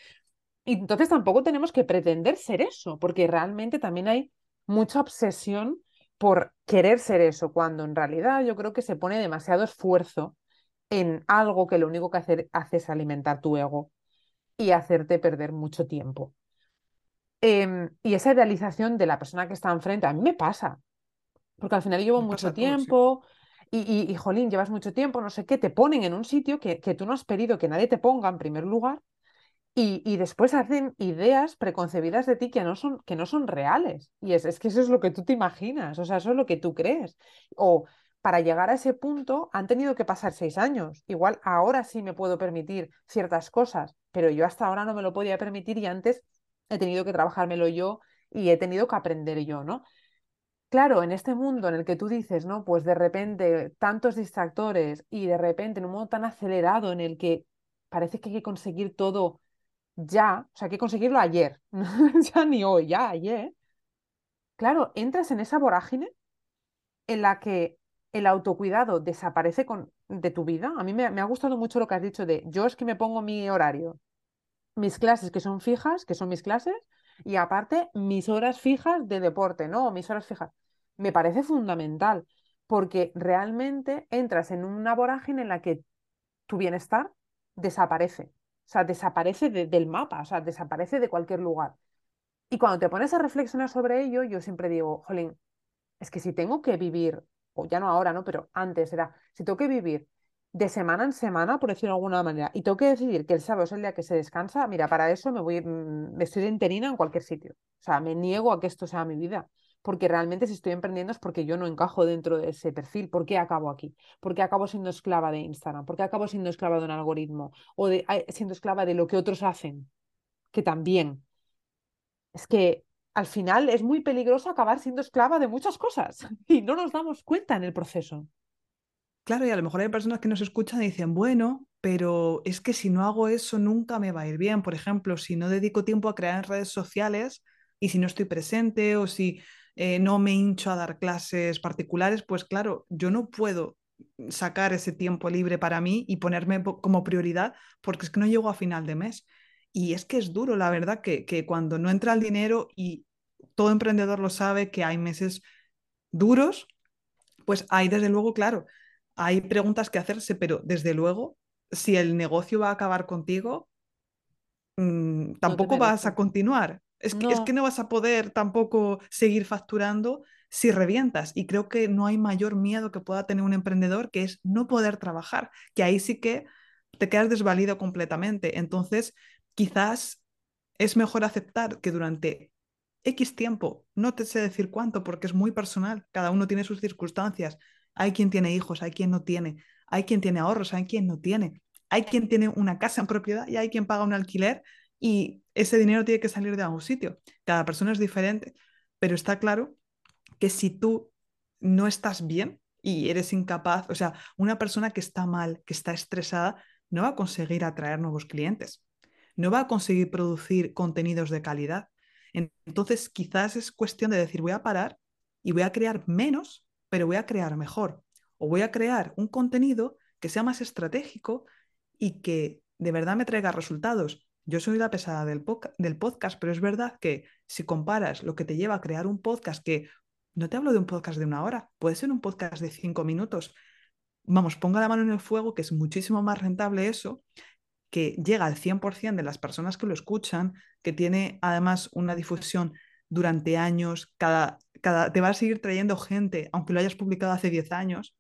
Y entonces tampoco tenemos que pretender ser eso, porque realmente también hay mucha obsesión por querer ser eso, cuando en realidad yo creo que se pone demasiado esfuerzo en algo que lo único que hace, es alimentar tu ego y hacerte perder mucho tiempo. Em, y esa idealización de la persona que está enfrente, a mí me pasa. Porque al final llevo mucho tiempo y, y, jolín, llevas mucho tiempo, no sé qué, te ponen en un sitio que, que tú no has pedido que nadie te ponga en primer lugar y, y, después hacen ideas preconcebidas de ti que no son, que no son reales. Y es, es que eso es lo que tú te imaginas, o sea, eso es lo que tú crees. O para llegar a ese punto han tenido que pasar seis años. Igual ahora sí me puedo permitir ciertas cosas, pero yo hasta ahora no me lo podía permitir y antes he tenido que trabajármelo yo y he tenido que aprender yo, ¿no? Claro, en este mundo en el que tú dices, ¿no? Pues de repente tantos distractores y de repente en un mundo tan acelerado en el que parece que hay que conseguir todo ya, o sea, hay que conseguirlo ayer, ya ni hoy, ya ayer. Claro, entras en esa vorágine en la que el autocuidado desaparece con, de tu vida. A mí me, me ha gustado mucho lo que has dicho de yo es que me pongo mi horario, mis clases que son fijas, que son mis clases, y aparte mis horas fijas de deporte, ¿no? mis horas fijas. Me parece fundamental porque realmente entras en una vorágine en la que tu bienestar desaparece. O sea, desaparece del mapa, o sea, desaparece de cualquier lugar. Y cuando te pones a reflexionar sobre ello, yo siempre digo, jolín, es que si tengo que vivir, o ya no ahora, ¿no? Pero antes era, si tengo que vivir de semana en semana, por decirlo de alguna manera, y tengo que decidir que el sábado es el día que se descansa, mira, para eso me voy, mm, me estoy de en cualquier sitio. O sea, me niego a que esto sea mi vida. Porque realmente si estoy emprendiendo es porque yo no encajo dentro de ese perfil. ¿Por qué acabo aquí? ¿Por qué acabo siendo esclava de Instagram? ¿Por qué acabo siendo esclava de un algoritmo? ¿O de, siendo esclava de lo que otros hacen? Que también. Es que al final es muy peligroso acabar siendo esclava de muchas cosas y no nos damos cuenta en el proceso. Claro, y a lo mejor hay personas que nos escuchan y dicen, bueno, pero es que si no hago eso nunca me va a ir bien. Por ejemplo, si no dedico tiempo a crear redes sociales y si no estoy presente o si eh, no me hincho a dar clases particulares, pues claro, yo no puedo sacar ese tiempo libre para mí y ponerme como prioridad porque es que no llego a final de mes. Y es que es duro, la verdad, que, que cuando no entra el dinero y todo emprendedor lo sabe, que hay meses duros, pues hay desde luego, claro, hay preguntas que hacerse, pero desde luego, si el negocio va a acabar contigo, mm, tampoco vas a continuar. Es que, no. es que no vas a poder tampoco seguir facturando si revientas. Y creo que no hay mayor miedo que pueda tener un emprendedor que es no poder trabajar, que ahí sí que te quedas desvalido completamente. Entonces, quizás es mejor aceptar que durante X tiempo, no te sé decir cuánto porque es muy personal, cada uno tiene sus circunstancias, hay quien tiene hijos, hay quien no tiene, hay quien tiene ahorros, hay quien no tiene, hay quien tiene una casa en propiedad y hay quien paga un alquiler y ese dinero tiene que salir de algún sitio. Cada persona es diferente, pero está claro que si tú no estás bien y eres incapaz, o sea, una persona que está mal, que está estresada, no va a conseguir atraer nuevos clientes, no va a conseguir producir contenidos de calidad. Entonces, quizás es cuestión de decir, voy a parar y voy a crear menos pero voy a crear mejor. O voy a crear un contenido que sea más estratégico y que de verdad me traiga resultados. Yo soy la pesada del, podcast, pero es verdad que si comparas lo que te lleva a crear un podcast, que no te hablo de un podcast de una hora, puede ser un podcast de cinco minutos. Vamos, ponga la mano en el fuego, que es muchísimo más rentable eso, que llega al 100% de las personas que lo escuchan, que tiene además una difusión durante años, cada, cada, te va a seguir trayendo gente, aunque lo hayas publicado hace 10 años,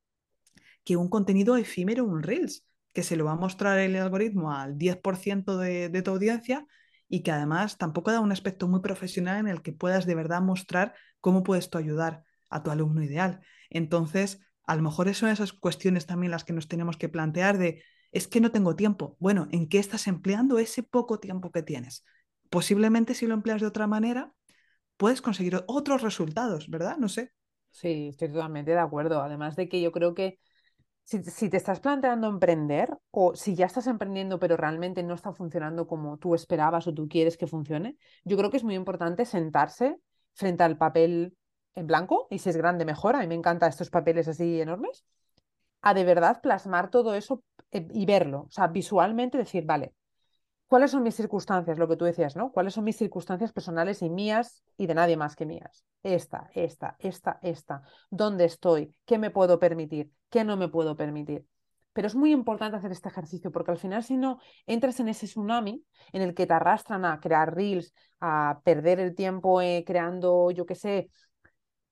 que un contenido efímero, un Reels, que se lo va a mostrar el algoritmo al 10% de, de tu audiencia y que además tampoco da un aspecto muy profesional en el que puedas de verdad mostrar cómo puedes tú ayudar a tu alumno ideal. Entonces, a lo mejor son esas cuestiones también las que nos tenemos que plantear de, es que no tengo tiempo. Bueno, ¿en qué estás empleando ese poco tiempo que tienes? Posiblemente si lo empleas de otra manera, puedes conseguir otros resultados, ¿verdad? No sé. Sí, estoy totalmente de acuerdo. Además de que yo creo que si, te estás planteando emprender o si ya estás emprendiendo pero realmente no está funcionando como tú esperabas o tú quieres que funcione, yo creo que es muy importante sentarse frente al papel en blanco y si es grande mejor, a mí me encantan estos papeles así enormes, a de verdad plasmar todo eso eh, y verlo, o sea, visualmente decir, vale, ¿Cuáles son mis circunstancias? Lo que tú decías, ¿no? ¿Cuáles son mis circunstancias personales y mías y de nadie más que mías? Esta, esta, esta, esta. ¿Dónde estoy? ¿Qué me puedo permitir? ¿Qué no me puedo permitir? Pero es muy importante hacer este ejercicio porque al final si no entras en ese tsunami en el que te arrastran a crear reels, a perder el tiempo eh, creando, yo qué sé,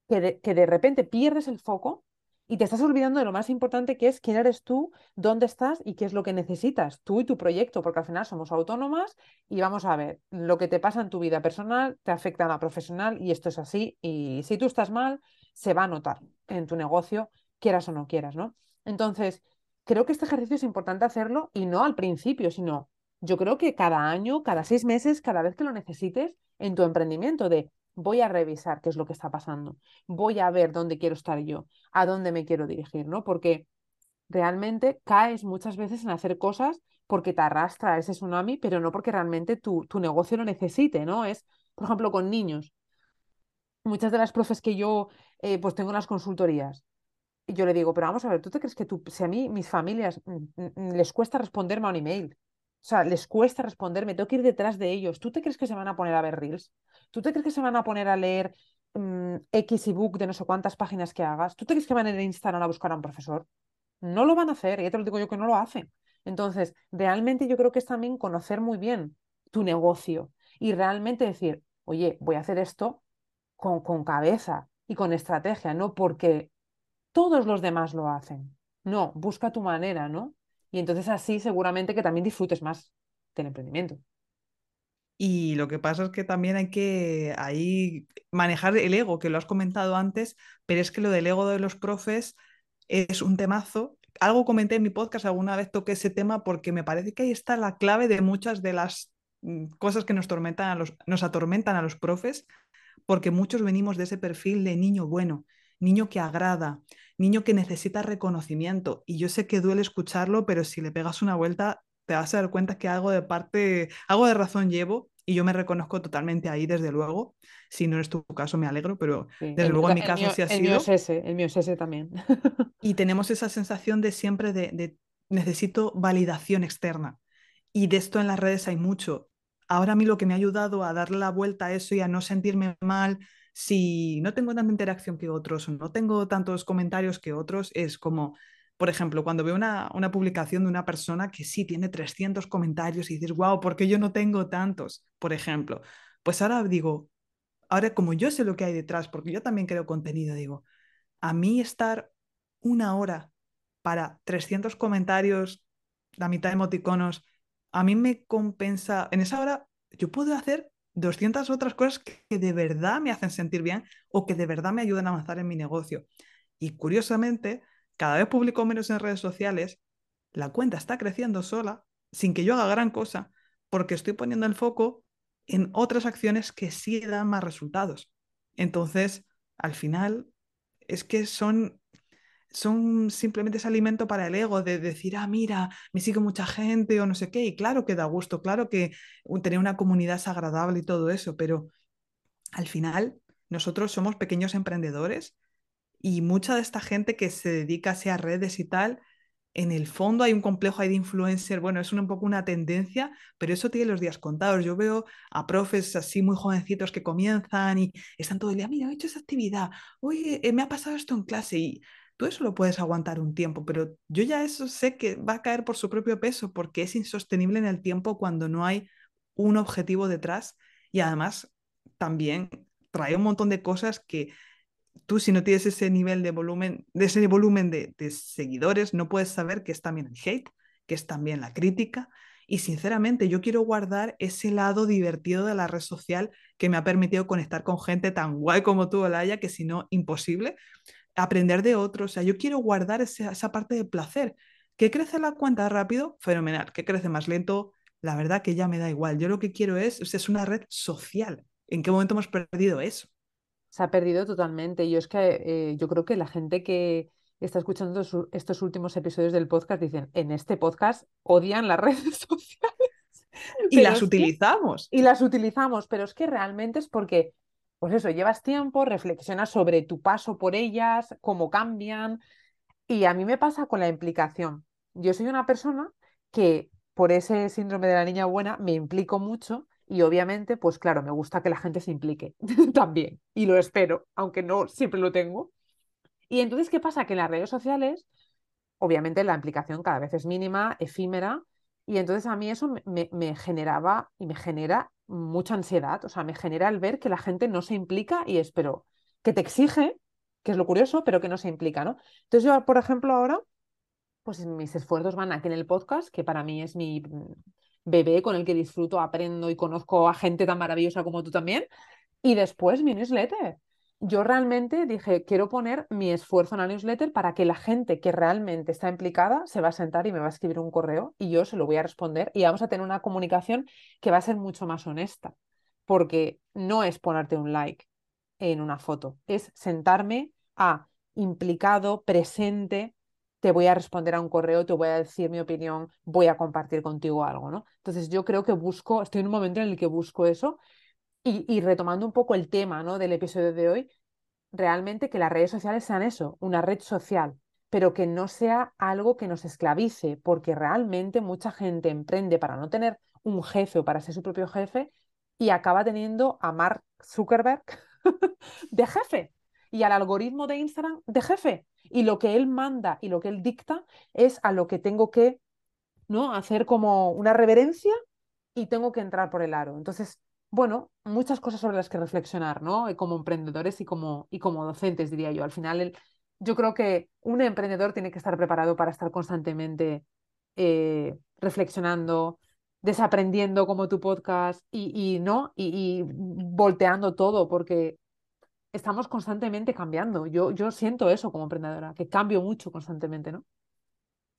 que de, que de repente pierdes el foco Y te estás olvidando de lo más importante que es quién eres tú, dónde estás y qué es lo que necesitas, tú y tu proyecto, porque al final somos autónomas y vamos a ver, lo que te pasa en tu vida personal te afecta a la profesional y esto es así. Y si tú estás mal, se va a notar en tu negocio, quieras o no quieras, ¿no? Entonces, creo que este ejercicio es importante hacerlo y no al principio, sino yo creo que cada año, cada seis meses, cada vez que lo necesites en tu emprendimiento, de voy a revisar qué es lo que está pasando, voy a ver dónde quiero estar yo, a dónde me quiero dirigir, ¿no? Porque realmente caes muchas veces en hacer cosas porque te arrastra ese tsunami, pero no porque realmente tu, tu negocio lo necesite, ¿no? Es, por ejemplo, con niños. Muchas de las profes que yo eh, pues tengo en las consultorías, yo le digo, pero vamos a ver, ¿tú te crees que tú, si a mí, mis familias, mm, mm, les cuesta responderme a un email? O sea, les cuesta responderme, tengo que ir detrás de ellos. ¿Tú te crees que se van a poner a ver reels? ¿Tú te crees que se van a poner a leer mm, X ebook de no sé cuántas páginas que hagas? ¿Tú te crees que van a ir a Instagram a buscar a un profesor? No lo van a hacer, ya te lo digo yo que no lo hacen. Entonces, realmente yo creo que es también conocer muy bien tu negocio y realmente decir, oye, voy a hacer esto con cabeza y con estrategia, no porque todos los demás lo hacen. No, busca tu manera, ¿no? Y entonces así seguramente que también disfrutes más del emprendimiento. Y lo que pasa es que también hay que ahí manejar el ego, que lo has comentado antes, pero es que lo del ego de los profes es un temazo. Algo comenté en mi podcast, alguna vez toqué ese tema porque me parece que ahí está la clave de muchas de las mm, cosas que nos, tormentan a los, nos atormentan a los profes, porque muchos venimos de ese perfil de niño bueno, niño que agrada, niño que necesita reconocimiento. Y yo sé que duele escucharlo, pero si le pegas una vuelta, te vas a dar cuenta que algo de parte, algo de razón llevo y yo me reconozco totalmente ahí, desde luego. Si no es tu caso, me alegro, pero desde luego en mi caso sí ha sido. El mío es ese, el mío es ese también. y tenemos esa sensación de siempre de, de necesito validación externa. Y de esto en las redes hay mucho. Ahora a mí lo que me ha ayudado a darle la vuelta a eso y a no sentirme mal si no tengo tanta interacción que otros o no tengo tantos comentarios que otros, es como, por ejemplo, cuando veo una, publicación de una persona que sí tiene 300 comentarios y dices, wow, ¿por qué yo no tengo tantos? Por ejemplo, pues ahora digo, ahora como yo sé lo que hay detrás, porque yo también creo contenido, digo, a mí estar una hora para 300 comentarios, la mitad de emoticonos, a mí me compensa, en esa hora yo puedo hacer 200 otras cosas que de verdad me hacen sentir bien o que de verdad me ayudan a avanzar en mi negocio. Y curiosamente, cada vez publico menos en redes sociales, la cuenta está creciendo sola, sin que yo haga gran cosa, porque estoy poniendo el foco en otras acciones que sí dan más resultados. Entonces, al final, es que son son simplemente ese alimento para el ego de decir, ah, mira, me sigue mucha gente o no sé qué. Y claro que da gusto, claro que tener una comunidad es agradable y todo eso, pero al final nosotros somos pequeños emprendedores y mucha de esta gente que se dedica a redes y tal, en el fondo hay un complejo ahí de influencer, bueno, es un poco una tendencia, pero eso tiene los días contados. Yo veo a profes así muy jovencitos que comienzan y están todo el día, mira, he hecho esa actividad, oye, eh, me ha pasado esto en clase y tú eso lo puedes aguantar un tiempo, pero yo ya eso sé que va a caer por su propio peso porque es insostenible en el tiempo cuando no hay un objetivo detrás y además también trae un montón de cosas que tú si no tienes ese nivel de volumen, de ese volumen de, seguidores, no puedes saber que es también el hate, que es también la crítica. Y sinceramente yo quiero guardar ese lado divertido de la red social que me ha permitido conectar con gente tan guay como tú, Olaya, que si no, imposible aprender de otros. O sea, yo quiero guardar esa, esa parte de placer. ¿Que crece la cuenta rápido? Fenomenal. ¿Que crece más lento? La verdad que ya me da igual. Yo lo que quiero es, o sea, es una red social. ¿En qué momento hemos perdido eso? Se ha perdido totalmente. Yo es que eh, yo creo que la gente que está escuchando estos últimos episodios del podcast dicen, en este podcast odian las redes sociales. Y las utilizamos. y las utilizamos, pero es que realmente es porque pues eso, llevas tiempo, reflexionas sobre tu paso por ellas, cómo cambian. Y a mí me pasa con la implicación. Yo soy una persona que por ese síndrome de la niña buena me implico mucho y obviamente, pues claro, me gusta que la gente se implique también. Y lo espero, aunque no siempre lo tengo. Y entonces, ¿qué pasa? Que en las redes sociales, obviamente la implicación cada vez es mínima, efímera, y entonces a mí eso me, me generaba y me genera mucha ansiedad, o sea, me genera el ver que la gente no se implica y espero que te exige, que es lo curioso, pero que no se implica, ¿no? Entonces yo, por ejemplo, ahora, pues mis esfuerzos van aquí en el podcast, que para mí es mi bebé con el que disfruto, aprendo y conozco a gente tan maravillosa como tú también, y después mi newsletter. Yo realmente dije, quiero poner mi esfuerzo en la newsletter para que la gente que realmente está implicada se va a sentar y me va a escribir un correo y yo se lo voy a responder y vamos a tener una comunicación que va a ser mucho más honesta, porque no es ponerte un like en una foto, es sentarme a implicado, presente, te voy a responder a un correo, te voy a decir mi opinión, voy a compartir contigo algo, ¿no? Entonces yo creo que busco, estoy en un momento en el que busco eso y, retomando un poco el tema ¿no? del episodio de hoy, realmente que las redes sociales sean eso, una red social, pero que no sea algo que nos esclavice, porque realmente mucha gente emprende para no tener un jefe o para ser su propio jefe y acaba teniendo a Mark Zuckerberg de jefe y al algoritmo de Instagram de jefe. Y lo que él manda y lo que él dicta es a lo que tengo que ¿no? hacer como una reverencia y tengo que entrar por el aro. Entonces, bueno, muchas cosas sobre las que reflexionar, ¿no? Como emprendedores y como, y como docentes, diría yo. Al final, yo creo que un emprendedor tiene que estar preparado para estar constantemente eh, reflexionando, desaprendiendo como tu podcast y, ¿no? Y, volteando todo, porque estamos constantemente cambiando. Yo, yo siento eso como emprendedora, que cambio mucho constantemente, ¿no?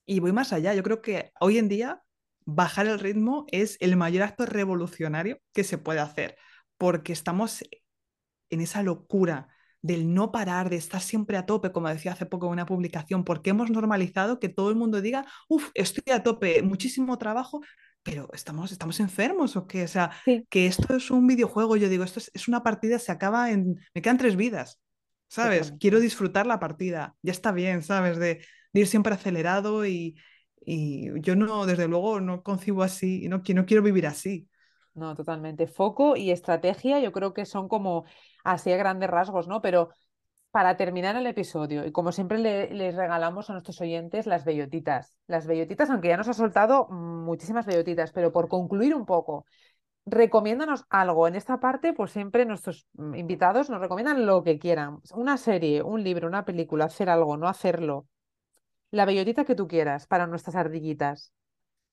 Y voy más allá. Yo creo que hoy en día bajar el ritmo es el mayor acto revolucionario que se puede hacer, porque estamos en esa locura del no parar, de estar siempre a tope, como decía hace poco en una publicación, porque hemos normalizado que todo el mundo diga, uff, estoy a tope, muchísimo trabajo, pero estamos, estamos enfermos o qué, o sea, que esto es un videojuego, yo digo, esto es, una partida, se acaba en, me quedan tres vidas, ¿sabes? Quiero disfrutar la partida, ya está bien, ¿sabes? de ir siempre acelerado y, y yo no, desde luego, no concibo así, no, no quiero vivir así. No, totalmente. Foco y estrategia yo creo que son como así a grandes rasgos, ¿no? Pero para terminar el episodio, y como siempre les regalamos a nuestros oyentes las bellotitas. Las bellotitas, aunque ya nos ha soltado muchísimas bellotitas, pero por concluir un poco, recomiéndanos algo. En esta parte, pues siempre nuestros invitados nos recomiendan lo que quieran. Una serie, un libro, una película, hacer algo, no hacerlo. La bellotita que tú quieras para nuestras ardillitas.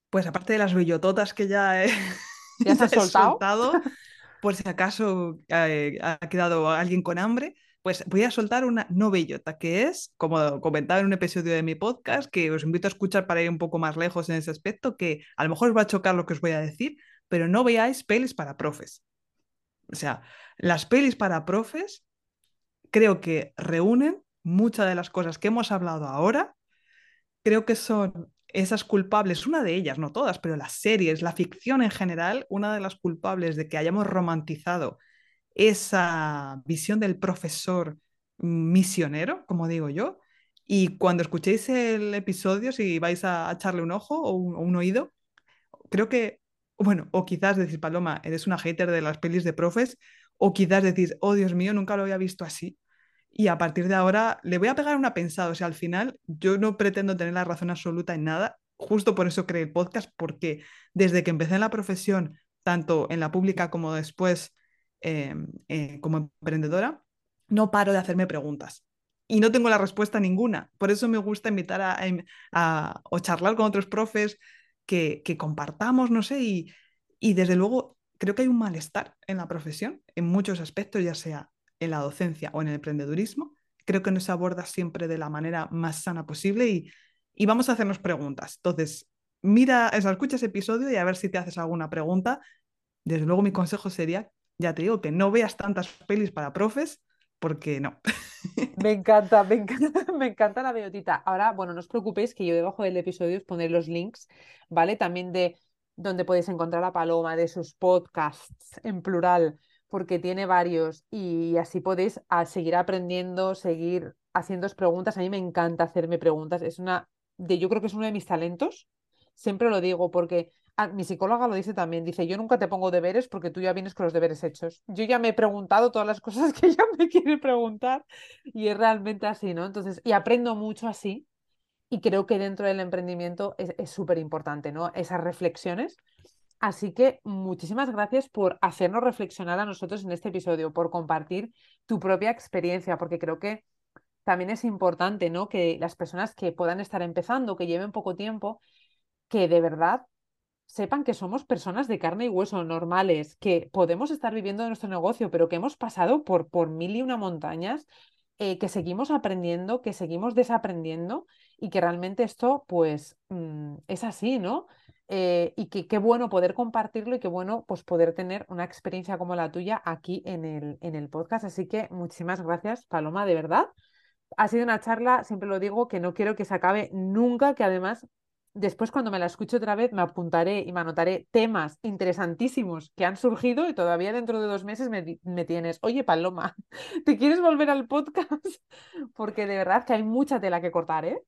Pues aparte de las bellototas que ya he, ¿Ya soltado? por si acaso eh, ha quedado alguien con hambre, pues voy a soltar una no bellota, que es, como comentaba en un episodio de mi podcast, que os invito a escuchar para ir un poco más lejos en ese aspecto, que a lo mejor os va a chocar lo que os voy a decir, pero no veáis pelis para profes. O sea, las pelis para profes creo que reúnen muchas de las cosas que hemos hablado ahora creo que son esas culpables, una de ellas, no todas, pero las series, la ficción en general, una de las culpables de que hayamos romantizado esa visión del profesor misionero, como digo yo. Y cuando escuchéis el episodio, si vais a echarle un ojo o un, oído, creo que, bueno, o quizás decís, Paloma, eres una hater de las pelis de profes, o quizás decís, oh Dios mío, nunca lo había visto así y a partir de ahora le voy a pegar una pensada. O sea, al final yo no pretendo tener la razón absoluta en nada. Justo por eso creé el podcast, porque desde que empecé en la profesión, tanto en la pública como después em, eh, como emprendedora, no paro de hacerme preguntas. Y no tengo la respuesta ninguna. Por eso me gusta invitar a, em, o charlar con otros profes, que, que compartamos, no sé, y, y desde luego creo que hay un malestar en la profesión, en muchos aspectos, ya sea en la docencia o en el emprendedurismo. Creo que no se aborda siempre de la manera más sana posible y, y vamos a hacernos preguntas. Entonces, mira, escucha ese episodio y a ver si te haces alguna pregunta. Desde luego mi consejo sería, ya te digo, que no veas tantas pelis para profes, porque no. Me encanta, me encanta, me encanta la bellotita. Ahora, bueno, no os preocupéis que yo debajo del episodio os pondré los links, ¿vale? También de donde podéis encontrar a Paloma, de sus podcasts en plural, porque tiene varios y así podéis a seguir aprendiendo, seguir haciendo preguntas. A mí me encanta hacerme preguntas. Es una de, yo creo que es uno de mis talentos. Siempre lo digo porque mi psicóloga lo dice también. Dice, yo nunca te pongo deberes porque tú ya vienes con los deberes hechos. Yo ya me he preguntado todas las cosas que ella me quiere preguntar y es realmente así, ¿no? Entonces, y aprendo mucho así. Y creo que dentro del emprendimiento es súper importante, ¿no? Esas reflexiones Así que muchísimas gracias por hacernos reflexionar a nosotros en este episodio, por compartir tu propia experiencia, porque creo que también es importante, ¿no? Que las personas que puedan estar empezando, que lleven poco tiempo, que de verdad sepan que somos personas de carne y hueso normales, que podemos estar viviendo nuestro negocio, pero que hemos pasado por, por mil y una montañas, eh, que seguimos aprendiendo, que seguimos desaprendiendo y que realmente esto, pues, mm, es así, ¿no? Eh, y que qué bueno poder compartirlo y qué bueno pues poder tener una experiencia como la tuya aquí en el, en el podcast. Así que muchísimas gracias, Paloma, de verdad. Ha sido una charla, siempre lo digo, que no quiero que se acabe nunca, que además después cuando me la escuche otra vez me apuntaré y me anotaré temas interesantísimos que han surgido y todavía dentro de dos meses me, tienes, oye Paloma, ¿te quieres volver al podcast? Porque de verdad que hay mucha tela que cortar, ¿eh?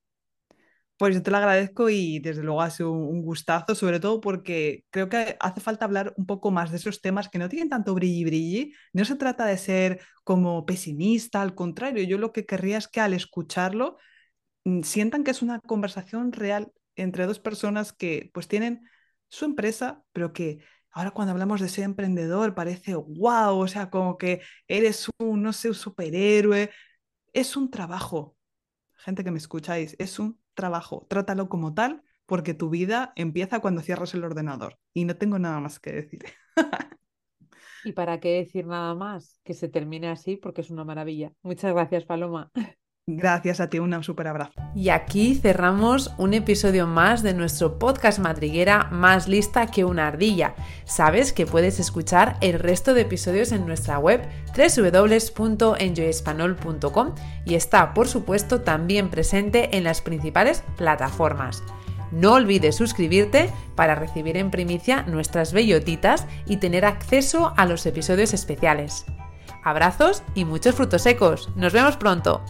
Pues yo te lo agradezco y desde luego ha sido un gustazo, sobre todo porque creo que hace falta hablar un poco más de esos temas que no tienen tanto brilli brilli. No se trata de ser como pesimista, al contrario, yo lo que querría es que al escucharlo mm, sientan que es una conversación real entre dos personas que pues tienen su empresa, pero que ahora cuando hablamos de ser emprendedor parece wow, o sea, como que eres un, no sé, un superhéroe. Es un trabajo, gente que me escucháis, es un trabajo. Trátalo como tal porque tu vida empieza cuando cierras el ordenador. Y no tengo nada más que decir. ¿Y para qué decir nada más? Que se termine así porque es una maravilla. Muchas gracias, Paloma. Gracias a ti, un súper abrazo. Y aquí cerramos un episodio más de nuestro podcast madriguera más lista que una ardilla. Sabes que puedes escuchar el resto de episodios en nuestra web www.enjoyespanol.com y está, por supuesto, también presente en las principales plataformas. No olvides suscribirte para recibir en primicia nuestras bellotitas y tener acceso a los episodios especiales. Abrazos y muchos frutos secos. Nos vemos pronto.